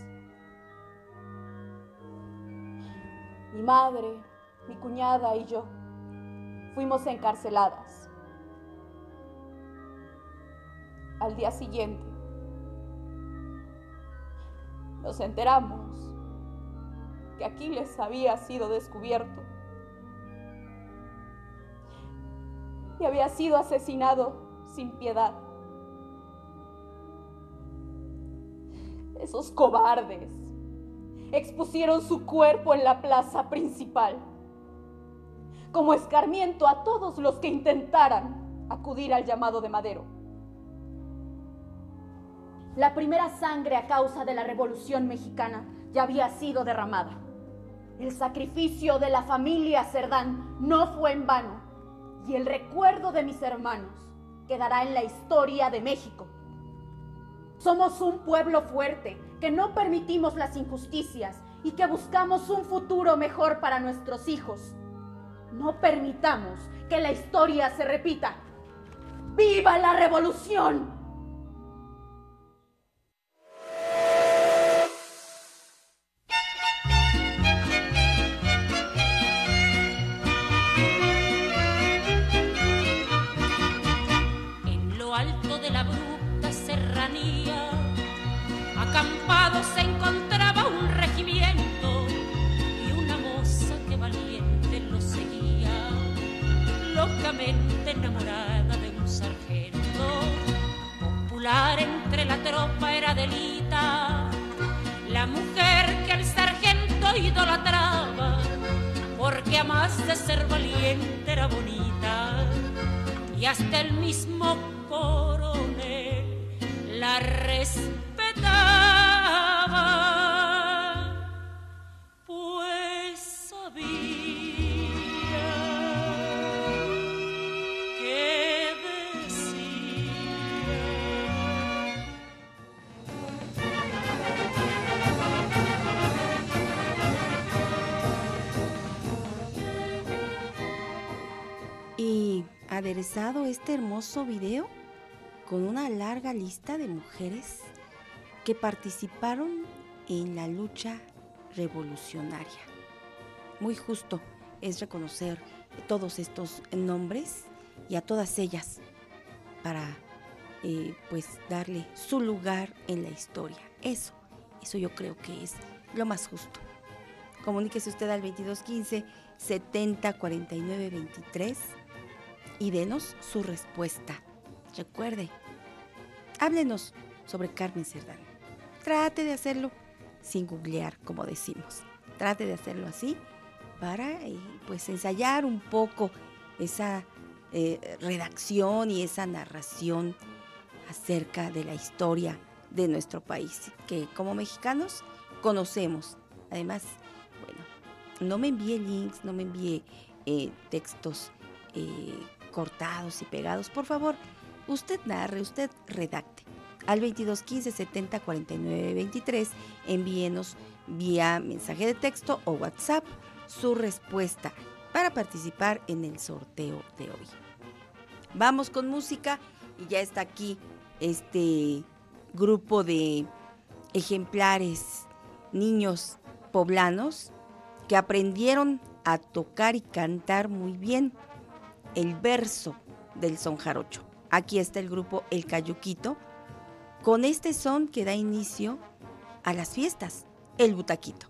Mi madre, mi cuñada y yo fuimos encarceladas. Al día siguiente nos enteramos que Aquiles había sido descubierto y había sido asesinado sin piedad. Esos cobardes expusieron su cuerpo en la plaza principal, como escarmiento a todos los que intentaran acudir al llamado de Madero. La primera sangre a causa de la Revolución Mexicana ya había sido derramada. El sacrificio de la familia Cerdán no fue en vano y el recuerdo de mis hermanos quedará en la historia de México. Somos un pueblo fuerte que no permitimos las injusticias y que buscamos un futuro mejor para nuestros hijos. No permitamos que la historia se repita. ¡Viva la revolución! y hasta el mismo coronel la respeta. Aderezado este hermoso video con una larga lista de mujeres que participaron en la lucha revolucionaria. Muy justo es reconocer todos estos nombres y a todas ellas para eh, pues darle su lugar en la historia. Eso, eso yo creo que es lo más justo. Comuníquese usted al 2215 70 49 23 y denos su respuesta. Recuerde, háblenos sobre Carmen Cerdán. Trate de hacerlo sin googlear, como decimos. Trate de hacerlo así para eh, pues ensayar un poco esa eh, redacción y esa narración acerca de la historia de nuestro país, que como mexicanos conocemos. Además, bueno, no me envíe links, no me envíe eh, textos cortados y pegados, por favor, usted narre, usted redacte. Al 22 15 70 49 23, envíenos vía mensaje de texto o WhatsApp su respuesta para participar en el sorteo de hoy. Vamos con música y ya está aquí este grupo de ejemplares, niños poblanos que aprendieron a tocar y cantar muy bien el verso del son jarocho. Aquí está el grupo El Cayuquito, con este son que da inicio a las fiestas, el butaquito.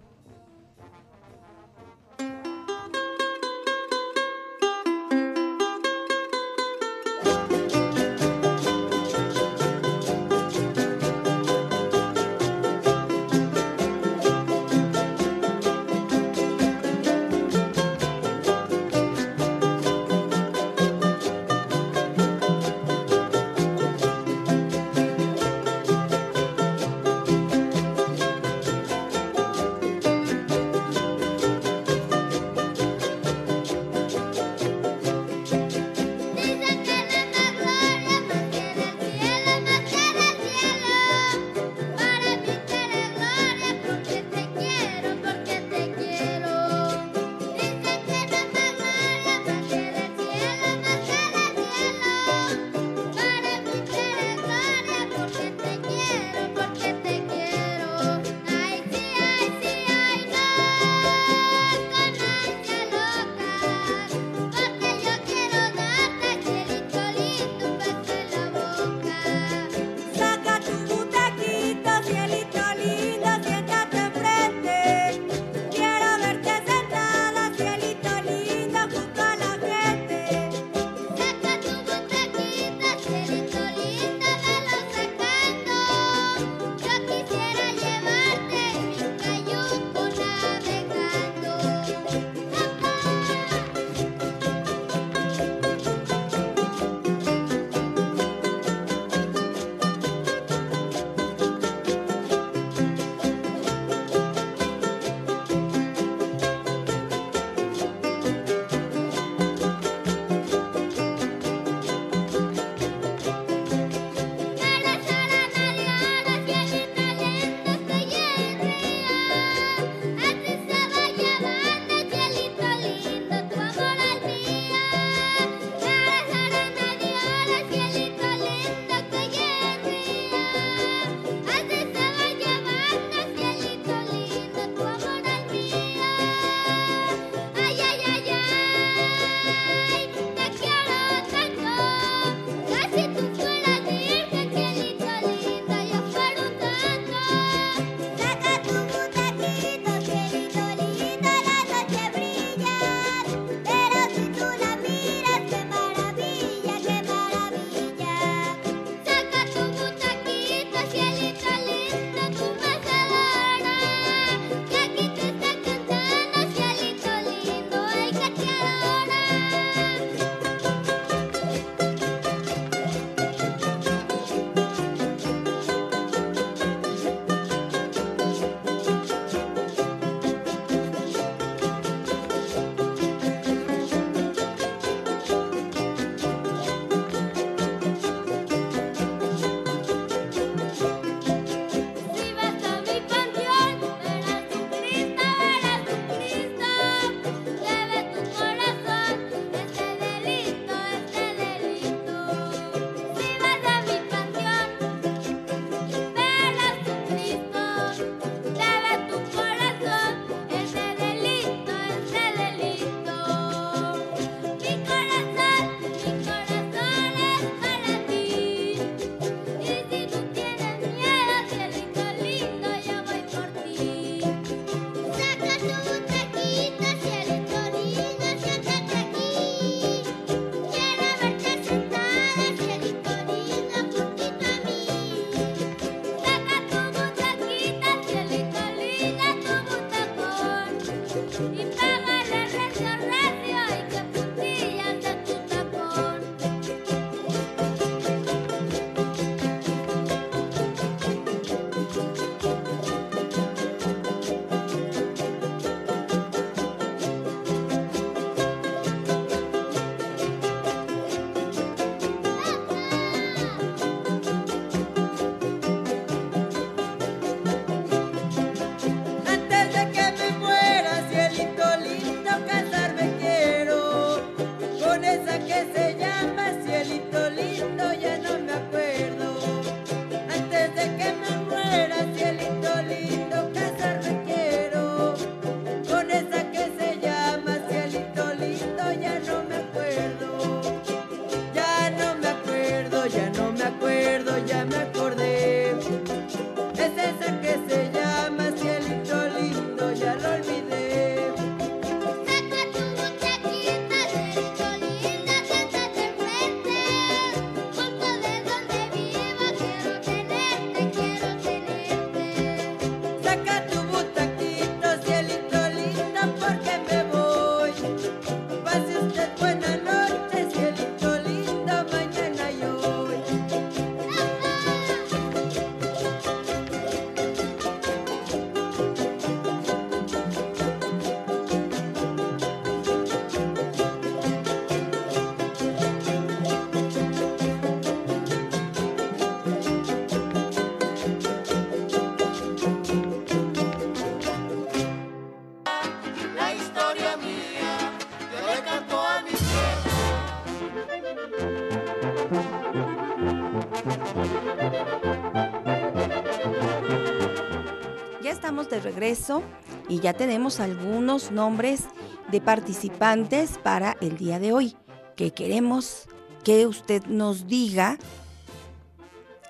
Y ya tenemos algunos nombres de participantes para el día de hoy, que queremos que usted nos diga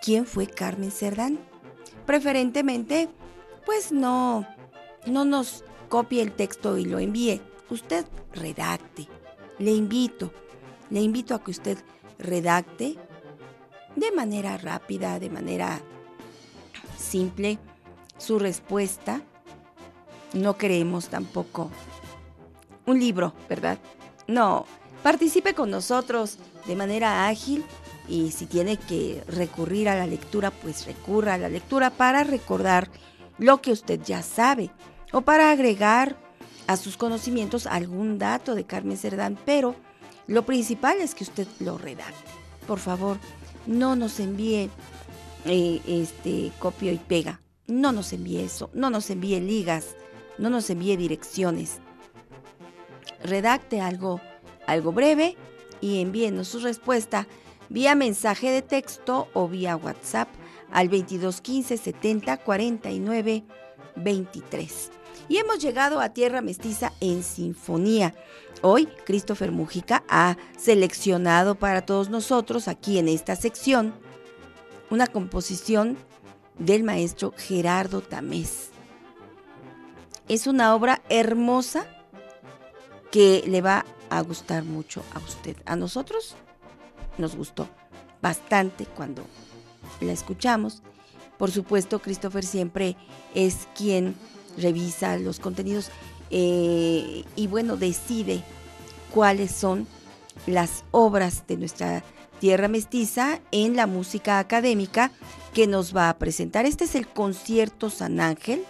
quién fue Carmen Cerdán. Preferentemente, pues no, no nos copie el texto y lo envíe. Usted redacte. Le invito, le invito a que usted redacte de manera rápida, de manera simple, su respuesta. No creemos tampoco un libro, ¿verdad? No, participe con nosotros de manera ágil y si tiene que recurrir a la lectura, pues recurra a la lectura para recordar lo que usted ya sabe o para agregar a sus conocimientos algún dato de Carmen Cerdán, pero lo principal es que usted lo redacte. Por favor, no nos envíe eh, este copio y pega no nos envíe eso, no nos envíe ligas, no nos envíe direcciones. Redacte algo, algo breve y envíenos su respuesta vía mensaje de texto o vía WhatsApp al 2215 70 49 23. Y hemos llegado a Tierra Mestiza en Sinfonía. Hoy Christopher Mujica ha seleccionado para todos nosotros aquí en esta sección una composición del maestro Gerardo Tamés. Es una obra hermosa que le va a gustar mucho a usted. A nosotros nos gustó bastante cuando la escuchamos. Por supuesto, Christopher siempre es quien revisa los contenidos eh, y bueno, decide cuáles son las obras de nuestra tierra mestiza en la música académica que nos va a presentar. Este es el concierto San Ángel,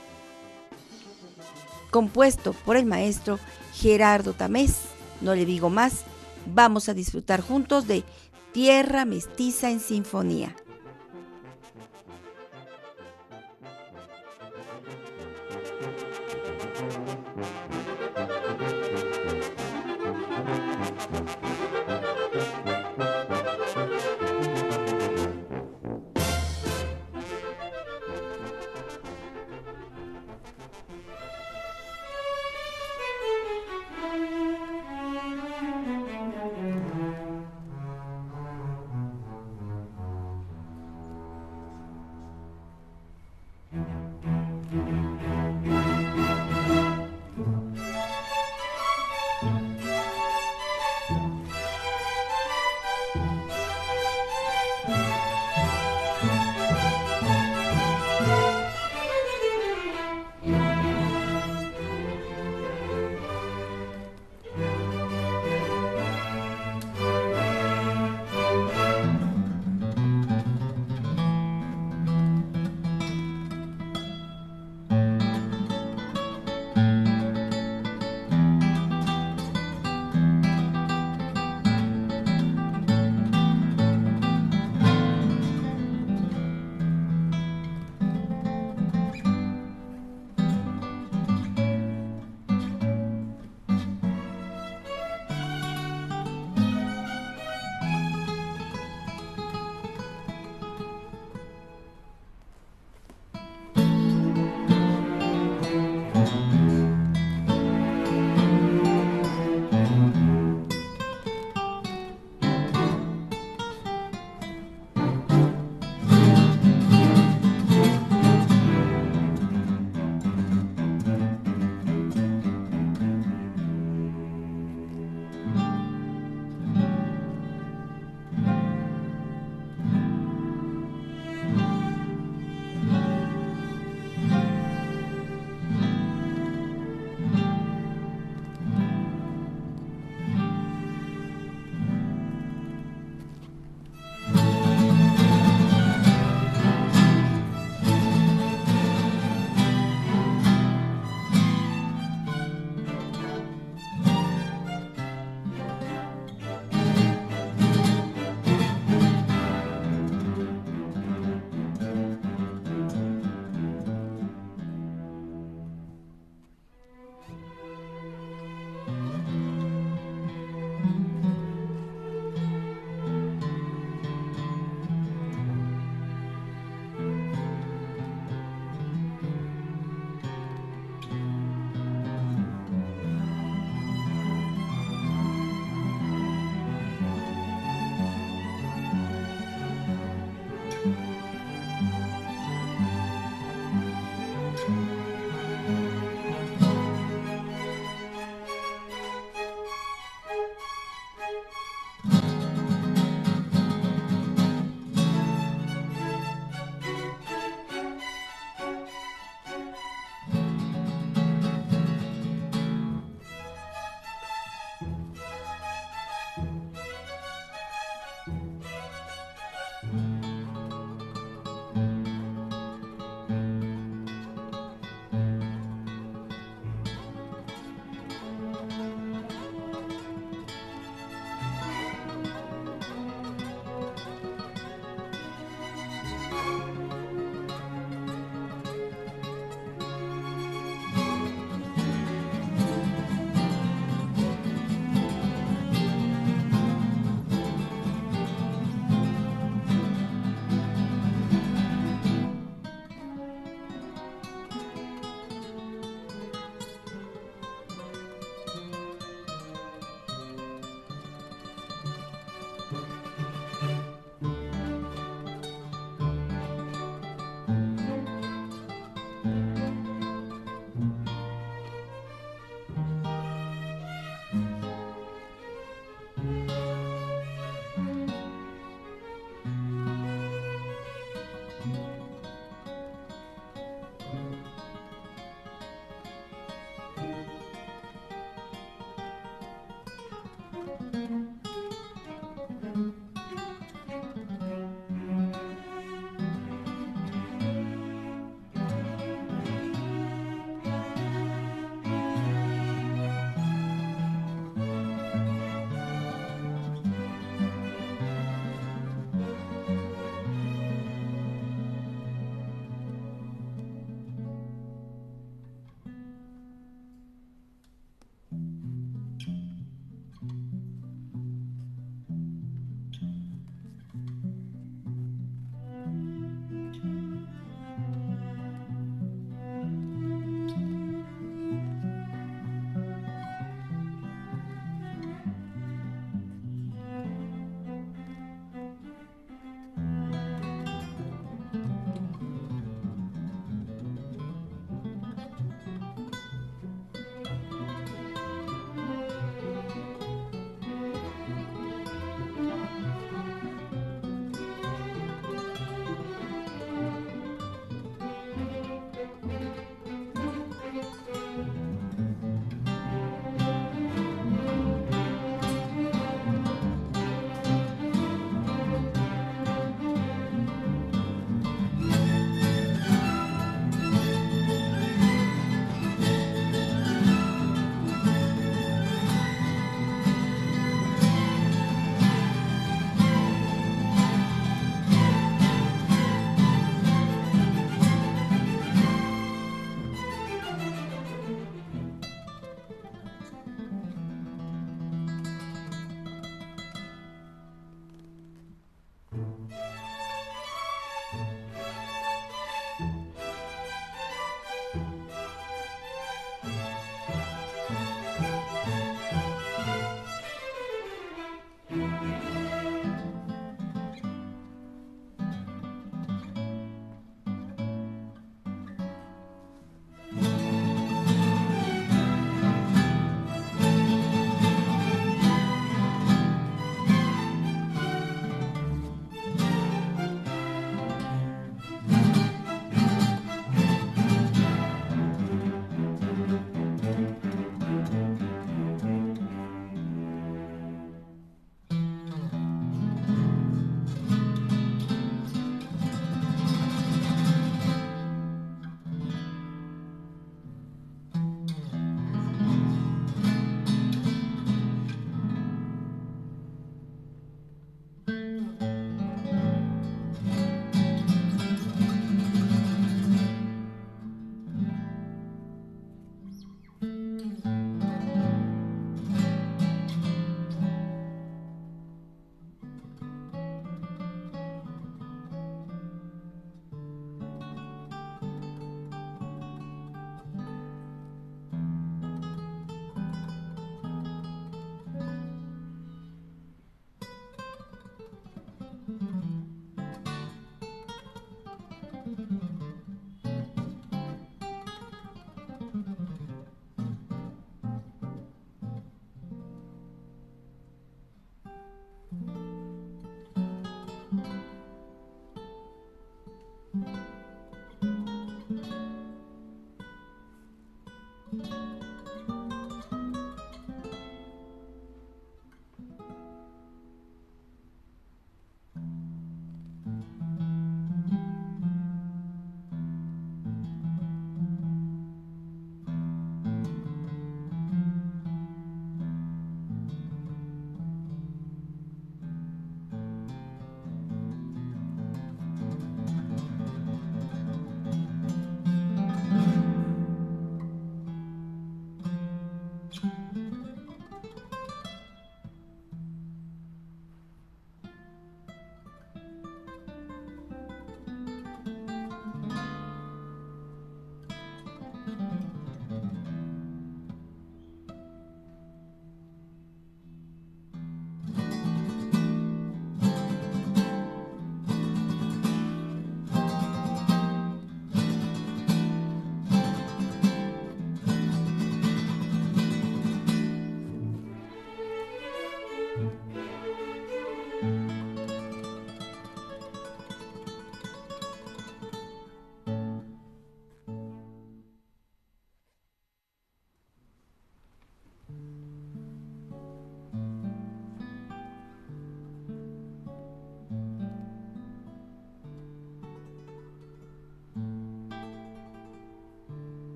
compuesto por el maestro Gerardo Tamés. No le digo más, vamos a disfrutar juntos de Tierra Mestiza en Sinfonía.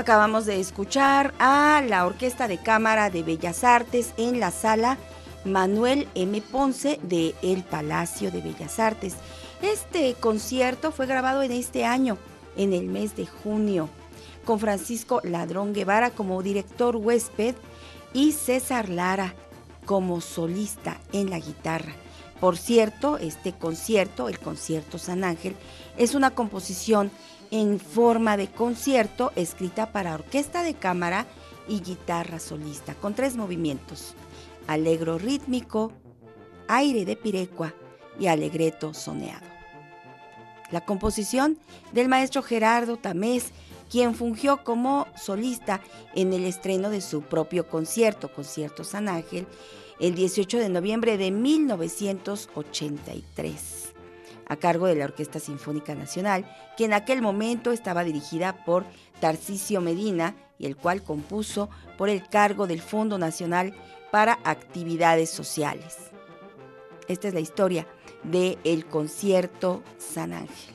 Acabamos de escuchar a la Orquesta de Cámara de Bellas Artes en la sala Manuel M. Ponce de El Palacio de Bellas Artes. Este concierto fue grabado en este año, en el mes de junio, con Francisco Ladrón Guevara como director huésped y César Lara como solista en la guitarra. Por cierto, este concierto, el concierto San Ángel, es una composición en forma de concierto escrita para orquesta de cámara y guitarra solista, con tres movimientos, alegro rítmico, aire de pirecua y alegreto soneado. La composición del maestro Gerardo Tamés, quien fungió como solista en el estreno de su propio concierto, Concierto San Ángel, el 18 de noviembre de 1983 a cargo de la Orquesta Sinfónica Nacional, que en aquel momento estaba dirigida por Tarcisio Medina y el cual compuso por el cargo del Fondo Nacional para Actividades Sociales. Esta es la historia del el concierto San Ángel.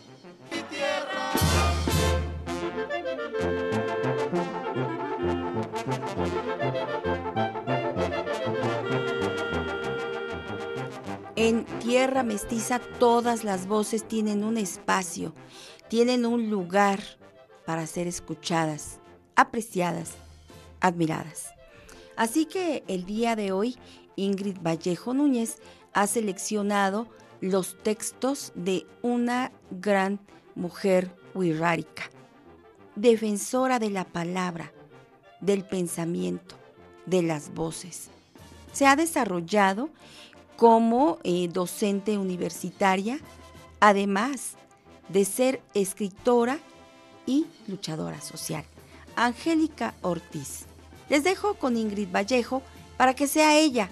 En Tierra Mestiza todas las voces tienen un espacio, tienen un lugar para ser escuchadas, apreciadas, admiradas. Así que el día de hoy Ingrid Vallejo Núñez ha seleccionado los textos de una gran mujer wixárika, defensora de la palabra, del pensamiento, de las voces. Se ha desarrollado como eh, docente universitaria, además de ser escritora y luchadora social. Angélica Ortiz. Les dejo con Ingrid Vallejo para que sea ella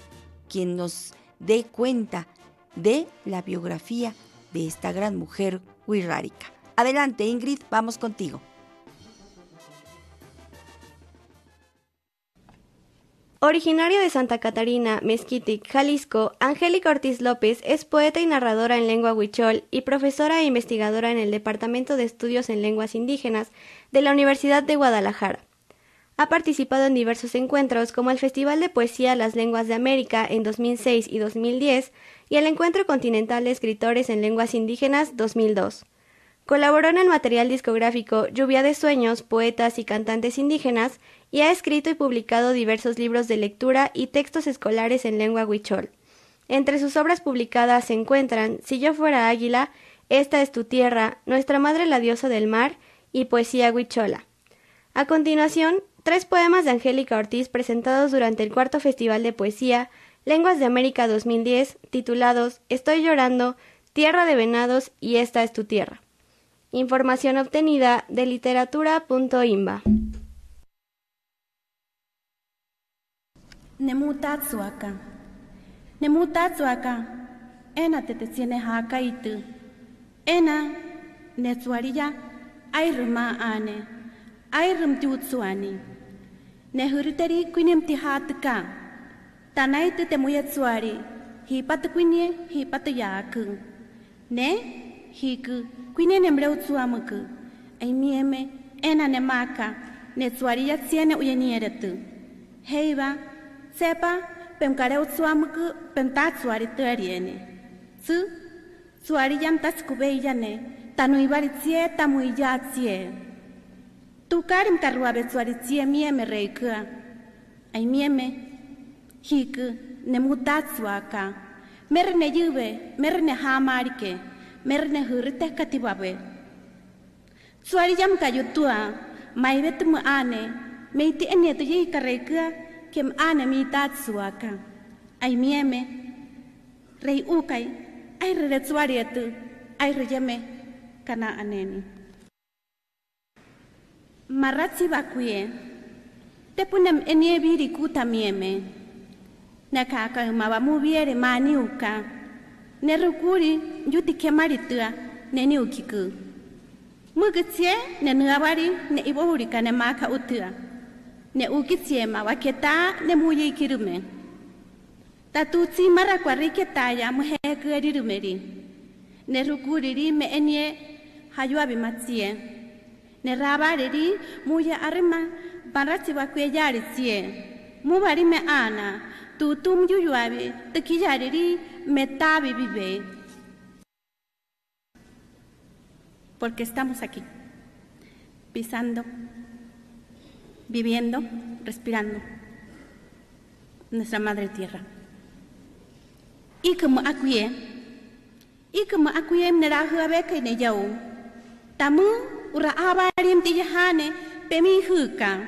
quien nos dé cuenta de la biografía de esta gran mujer wixárika. Adelante Ingrid, vamos contigo. Originaria de Santa Catarina, Mezquitic, Jalisco, Angélica Ortiz López es poeta y narradora en lengua huichol y profesora e investigadora en el Departamento de Estudios en Lenguas Indígenas de la Universidad de Guadalajara. Ha participado en diversos encuentros como el Festival de Poesía Las Lenguas de América en 2006 y 2010 y el Encuentro Continental de Escritores en Lenguas Indígenas 2002. Colaboró en el material discográfico Lluvia de Sueños, Poetas y Cantantes Indígenas y ha escrito y publicado diversos libros de lectura y textos escolares en lengua huichol. Entre sus obras publicadas se encuentran Si yo fuera águila, Esta es tu tierra, Nuestra Madre la Diosa del Mar y Poesía huichola. A continuación, tres poemas de Angélica Ortiz presentados durante el cuarto Festival de Poesía Lenguas de América 2010, titulados Estoy llorando, Tierra de Venados y Esta es tu tierra. Información obtenida de literatura.imba. nemutatsuaka nemutatsuaka ena tetetsinejaka itu. Ena netsuariya airma ane airm tiutsuani nehuruteri kuinem tihatka tanai tu temuyatsuari hipat kuinie hipat yaku ne hiku kuinie nemreutsuamuku. Aimieme ena nemaka. Netsuariya tsiene uyeniere tu heiba Heiva sepa pem kareu tsuamuku pem ta tsuari tuariene. Tsu tsuari yam tas kubeyane. Tanu ibari tsie tamu iya tsie. Tu karim karuabe tsuari tsie mieme reikua. Ai mieme hiku ne mutatsuaka. Mer ne yube, mer ne hamarike merne hurite katibabe. Suari jam kayu tua, mai bet mu ane, meiti ene tu yi kareka, kem ane mi tat suaka. Ai mieme, rei ukai, ai re suari etu, ai re jame, kana aneni. Maratsi bakuye, te punem enie biri kuta mieme, nakaka mabamu biere mani uka, ne rukuri yuti kemaritua ne ni ukiku. Mugitsie ne nuabari ne ibohurika ne maka utua ne ukitsie ma waketa ne muye ikirume. Tatutsi mara kwarike taya muhe kuerirumeri ne rukuriri me enie hayuabi matsie ne rabariri muye arima baratsi bakweyari tsie mubari me ana tutum yuyuabi tukiyariri metabi vive. Porque estamos aquí, pisando, viviendo, respirando nuestra madre tierra. Y como acuye, y como acuye mnera huabe que ne yau, tamu ura abarim tiyahane pemi huka,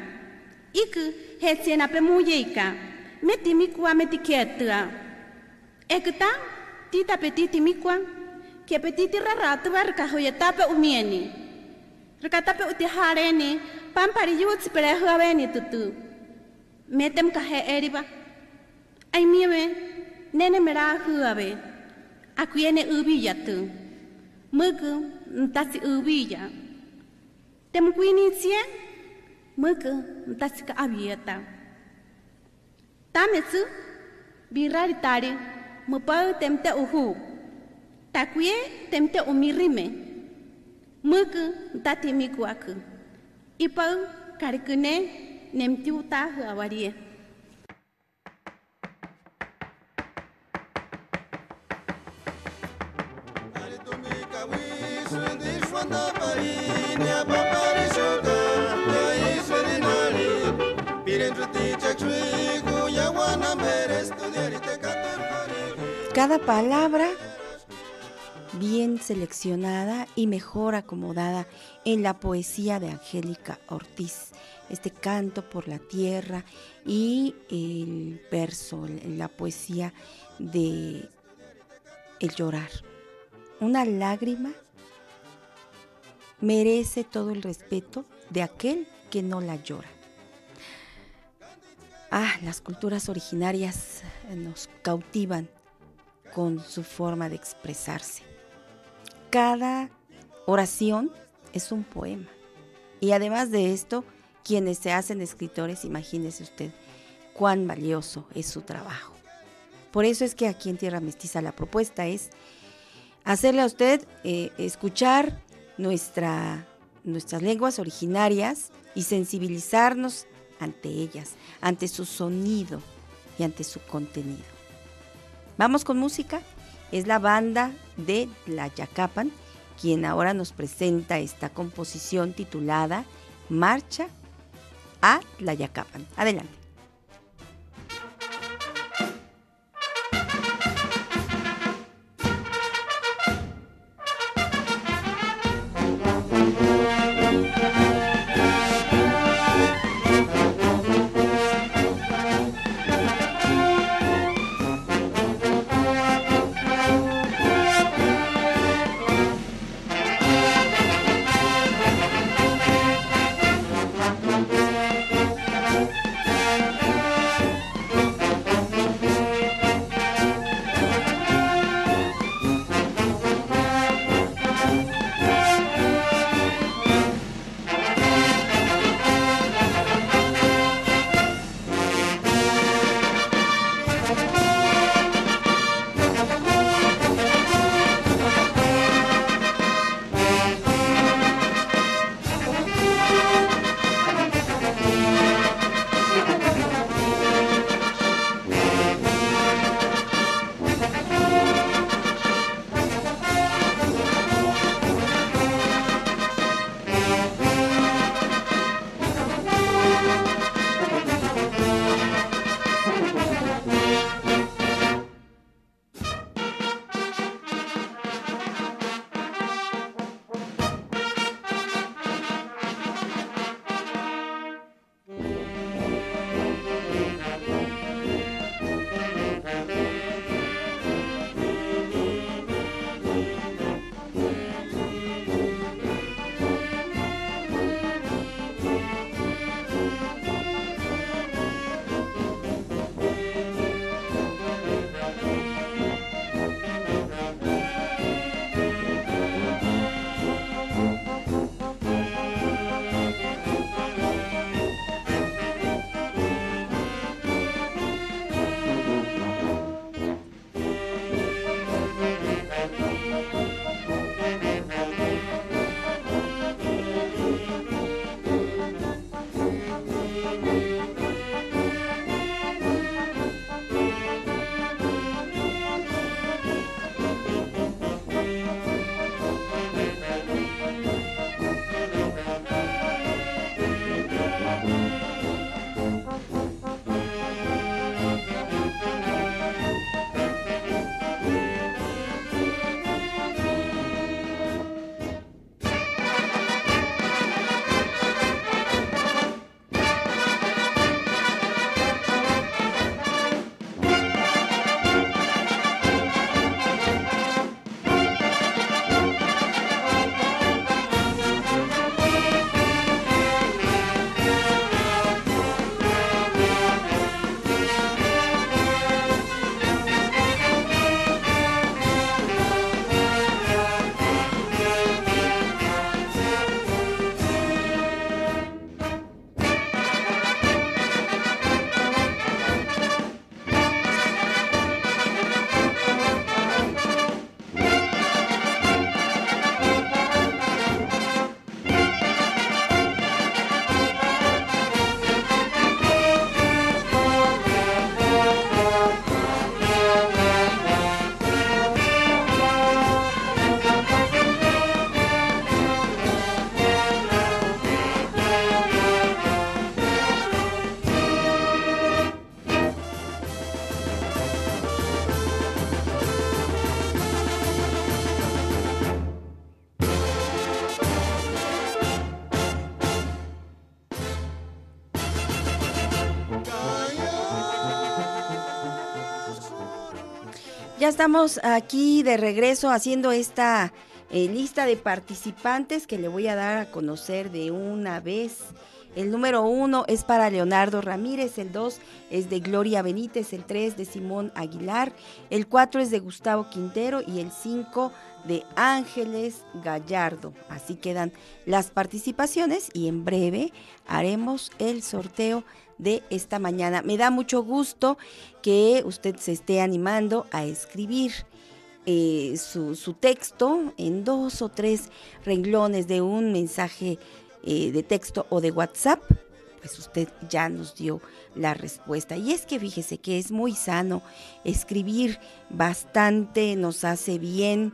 y que hetsena pemuyeka, metimikwa metikietua. Ekta tita petiti mikwa ke petiti raratu barka hoya tape umieni. Raka tape uti hareni pampari yuts pere huaveni tutu. Metem kahe eriba. Ai mieme nene mera huave. Akuiene ubilla tu. Mugu ntasi ubilla. Tem kuini tsie mugu ntasi ka abieta. Tametsu birari tari mupau temte uhu. Takuye temte umirime. Muku tati mikuaku. ipang karkune nemtiuta. Cada palabra bien seleccionada y mejor acomodada en la poesía de Angélica Ortiz. Este canto por la tierra y el verso, la poesía de el llorar. Una lágrima merece todo el respeto de aquel que no la llora. Ah, las culturas originarias nos cautivan con su forma de expresarse. Cada oración es un poema. Y además de esto, quienes se hacen escritores, imagínese usted cuán valioso es su trabajo. Por eso es que aquí en Tierra Mestiza la propuesta es hacerle a usted eh, escuchar nuestra, nuestras lenguas originarias y sensibilizarnos ante ellas, ante su sonido y ante su contenido. Vamos con música. Es la banda de La Yacapan quien ahora nos presenta esta composición titulada Marcha a La Yacapan. Adelante. Ya estamos aquí de regreso haciendo esta eh, lista de participantes que le voy a dar a conocer de una vez. El número uno es para Leonardo Ramírez, el dos es de Gloria Benítez, el tres de Simón Aguilar, el cuatro es de Gustavo Quintero y el cinco de Ángeles Gallardo. Así quedan las participaciones y en breve haremos el sorteo de esta mañana. Me da mucho gusto que usted se esté animando a escribir. Eh, su, texto en dos o tres renglones de un mensaje eh, de texto o de WhatsApp, pues usted ya nos dio la respuesta. Y es que fíjese que es muy sano escribir bastante, nos hace bien,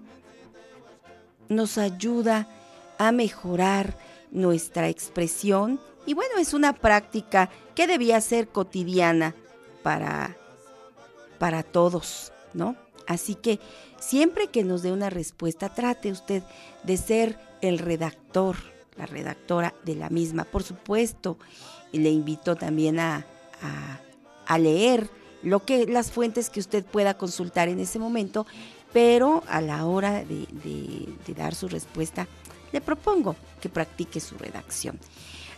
nos ayuda a mejorar nuestra expresión y bueno, es una práctica que debía ser cotidiana para, para todos, ¿no? Así que siempre que nos dé una respuesta, trate usted de ser el redactor, la redactora de la misma. Por supuesto, le invito también a, a, leer lo que las fuentes que usted pueda consultar en ese momento, pero a la hora de dar su respuesta, le propongo que practique su redacción.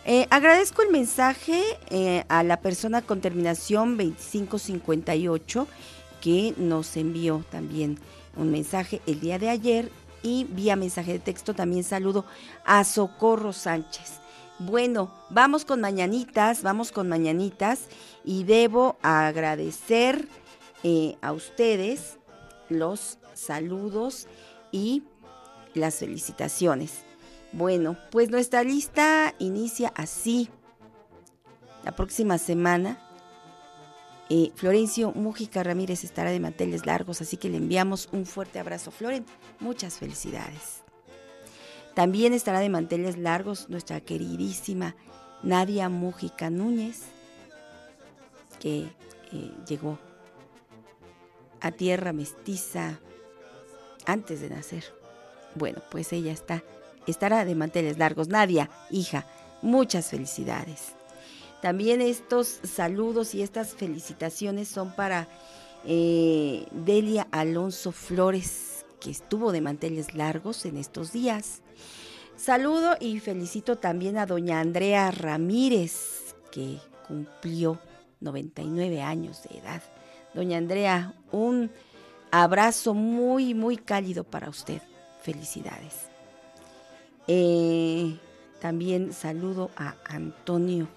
Eh, agradezco el mensaje eh, a la persona con terminación 2558 que nos envió también un mensaje el día de ayer y vía mensaje de texto también saludo a Socorro Sánchez. Bueno, vamos con mañanitas, vamos con mañanitas y debo agradecer eh, a ustedes los saludos y las felicitaciones. Bueno, pues nuestra lista inicia así. La próxima semana, eh, Florencio Mújica Ramírez estará de manteles largos, así que le enviamos un fuerte abrazo, Floren. Muchas felicidades. También estará de manteles largos nuestra queridísima Nadia Mújica Núñez, que eh, llegó a tierra mestiza antes de nacer. Bueno, pues ella está estará de manteles largos. Nadia, hija, muchas felicidades. También estos saludos y estas felicitaciones son para eh, Delia Alonso Flores, que estuvo de manteles largos en estos días. Saludo y felicito también a doña Andrea Ramírez, que cumplió 99 años de edad. Doña Andrea, un abrazo muy, muy cálido para usted. Felicidades. Eh, también saludo a Antonio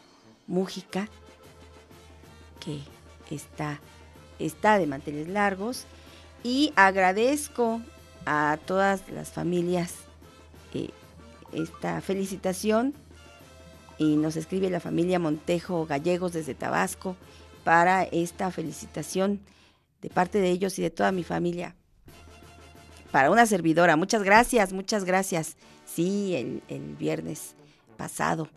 Mújica, que está, está de manteles largos. Y agradezco a todas las familias eh, esta felicitación. Y nos escribe la familia Montejo Gallegos desde Tabasco para esta felicitación de parte de ellos y de toda mi familia. Para una servidora. Muchas gracias, muchas gracias. Sí, el, viernes pasado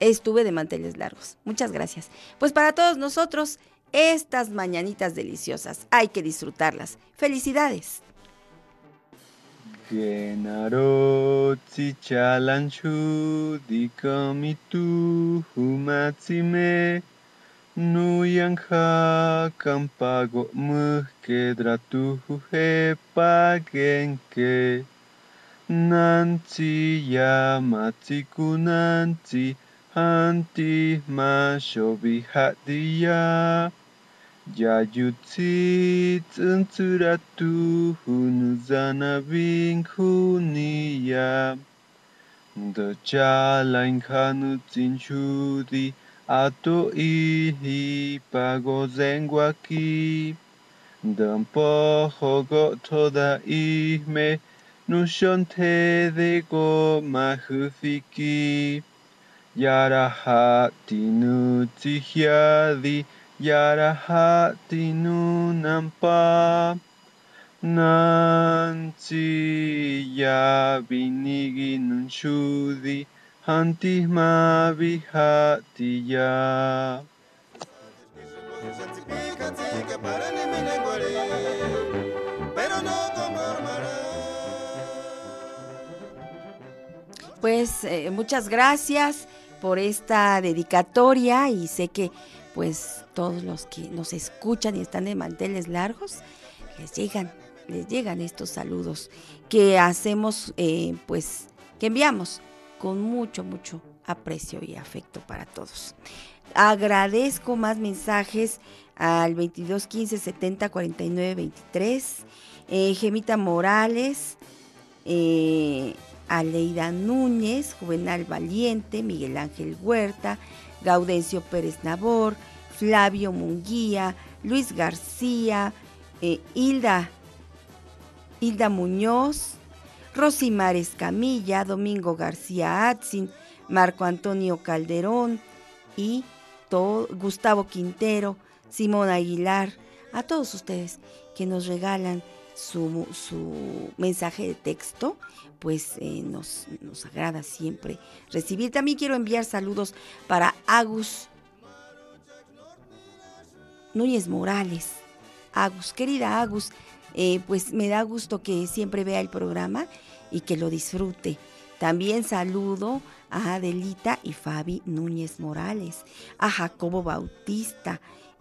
estuve de manteles largos. Muchas gracias. Pues para todos nosotros, estas mañanitas deliciosas, hay que disfrutarlas. Felicidades. Nuyan hakan pago muhke dratuhe pagenke. Nanti yamati kunanti hanti mashobi hadiya. Yayutsi tsunturatu hunuzanabin kuniya. Dochala inhanutin chudi. Ato ihi pago zenguaki Dampo hogo toda ihme nushonte de go mahufiki yarahati nu tsihyadi yarahati nu nampa. Nanti ya binigi nunshudi hanti ma vihati ya Pues eh, muchas gracias por esta dedicatoria y sé que pues todos los que nos escuchan y están de manteles largos les llegan, les llegan estos saludos que hacemos, eh, pues, que enviamos con mucho, mucho aprecio y afecto para todos. Agradezco más mensajes al 22 15 70 49 23. Gemita Morales, eh, Aleida Núñez, Juvenal Valiente, Miguel Ángel Huerta, Gaudencio Pérez Nabor, Flavio Munguía, Luis García, eh, Hilda, Hilda Muñoz, Rosimar Escamilla, Domingo García Atzin, Marco Antonio Calderón y Gustavo Quintero, Simón Aguilar, a todos ustedes que nos regalan su, mensaje de texto, pues eh, nos, nos agrada siempre recibir. También quiero enviar saludos para Agus Núñez Morales. Agus, querida Agus, eh, pues me da gusto que siempre vea el programa y que lo disfrute. También saludo a Adelita y Fabi Núñez Morales, a Jacobo Bautista,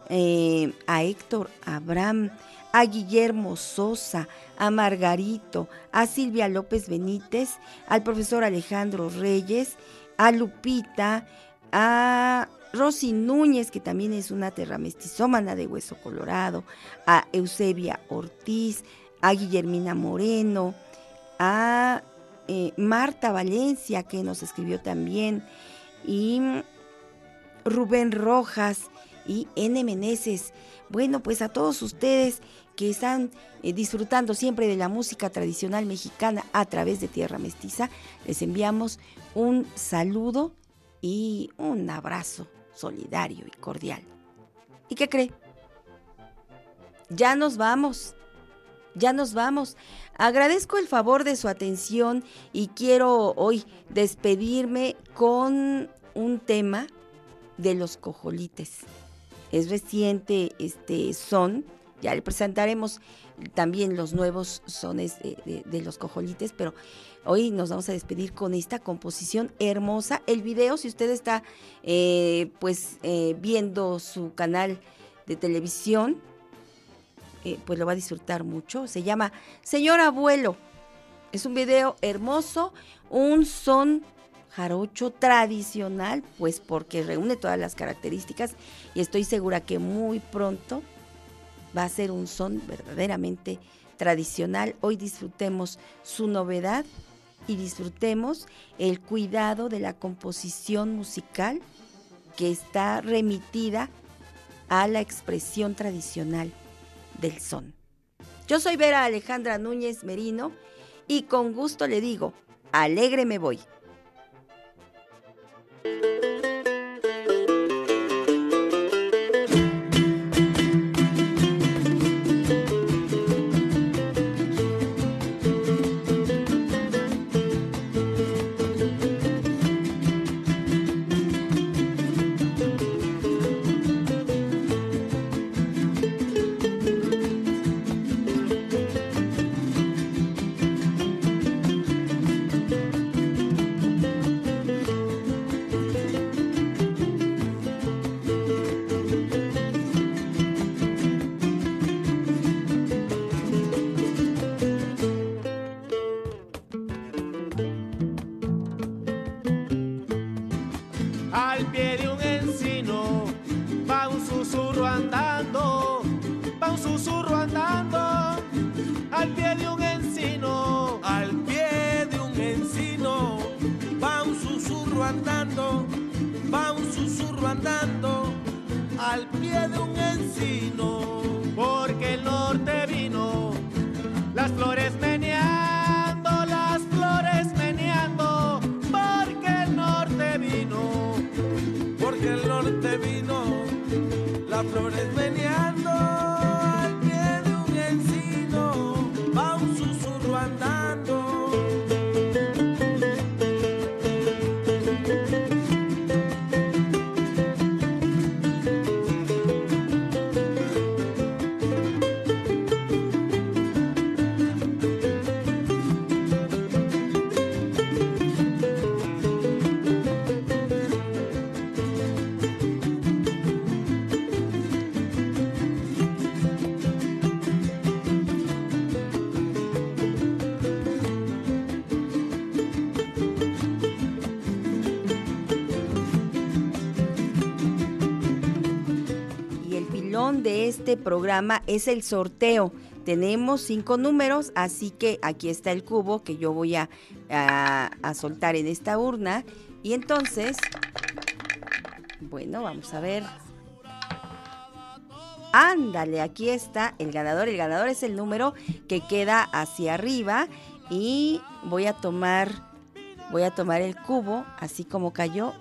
eh, a Héctor Abraham, a Guillermo Sosa, a Margarito, a Silvia López Benítez, al profesor Alejandro Reyes, a Lupita, a Rosy Núñez, que también es una terramestizómana de Hueso Colorado, a Eusebia Ortiz, a Guillermina Moreno, a eh, Marta Valencia, que nos escribió también, y Rubén Rojas y N. Meneses. Bueno, pues a todos ustedes que están eh, disfrutando siempre de la música tradicional mexicana a través de Tierra Mestiza, les enviamos un saludo y un abrazo solidario y cordial. ¿Y qué cree? Ya nos vamos. Ya nos vamos. Agradezco el favor de su atención y quiero hoy despedirme con un tema de los cojolites. Es reciente este son, ya le presentaremos también los nuevos sones de, de los cojolites, pero Hoy nos vamos a despedir con esta composición hermosa. El video, si usted está eh, pues eh, viendo su canal de televisión, eh, pues lo va a disfrutar mucho. Se llama Señor Abuelo. Es un video hermoso, un son jarocho tradicional, pues porque reúne todas las características y estoy segura que muy pronto va a ser un son verdaderamente tradicional. Hoy disfrutemos su novedad y disfrutemos el cuidado de la composición musical que está remitida a la expresión tradicional del son. Yo soy Vera Alejandra Núñez Merino y con gusto le digo, alegre me voy. Programa es el sorteo. Tenemos cinco números, así que aquí está el cubo que yo voy a, soltar en esta urna. Y entonces, bueno, vamos a ver. Ándale, aquí está el ganador. El ganador es el número que queda hacia arriba y voy a tomar voy a tomar el cubo así como cayó.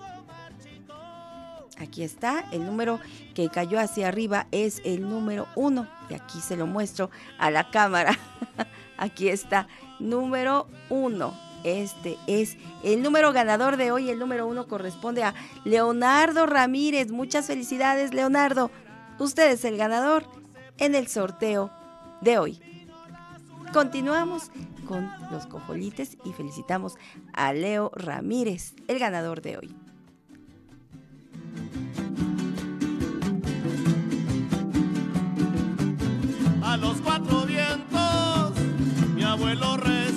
Aquí está, el número que cayó hacia arriba es el número uno. Y aquí se lo muestro a la cámara. aquí está, número uno. Este es el número ganador de hoy. El número uno corresponde a Leonardo Ramírez. Muchas felicidades, Leonardo. Usted es el ganador en el sorteo de hoy. Continuamos con los cojolites y felicitamos a Leo Ramírez, el ganador de hoy. Mi abuelo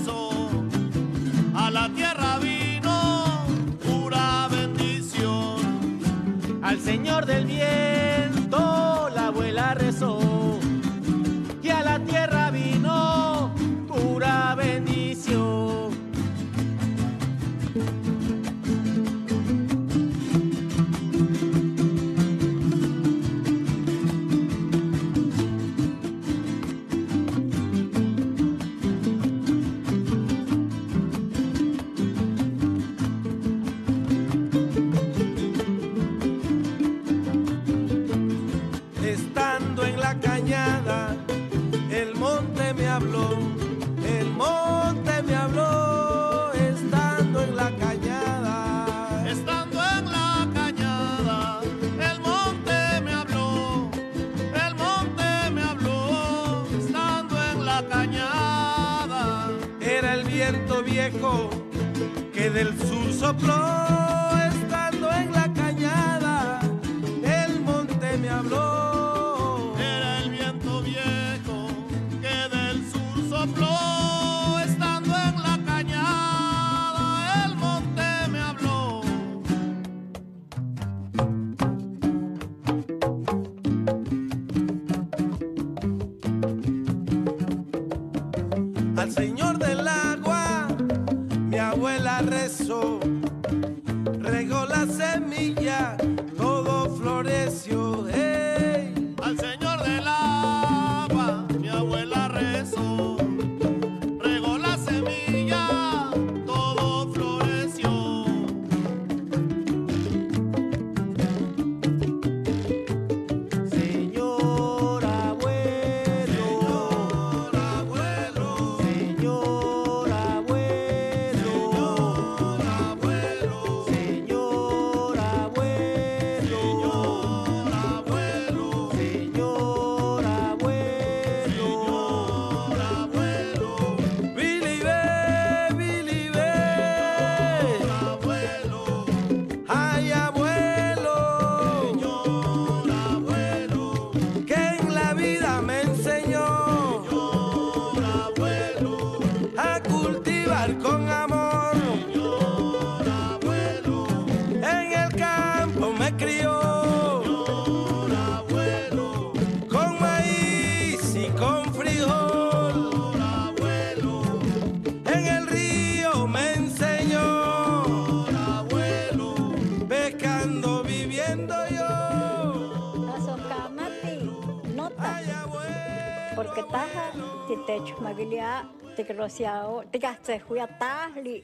te crociao, te gaste juya tajli,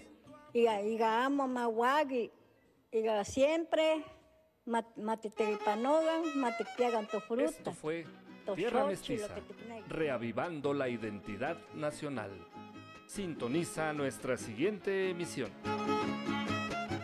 y amo mawagi, y siempre matiteripanogan, matipiagan tu fruta. Esto fue Tierra Mestiza, reavivando la identidad nacional. Sintoniza nuestra siguiente emisión.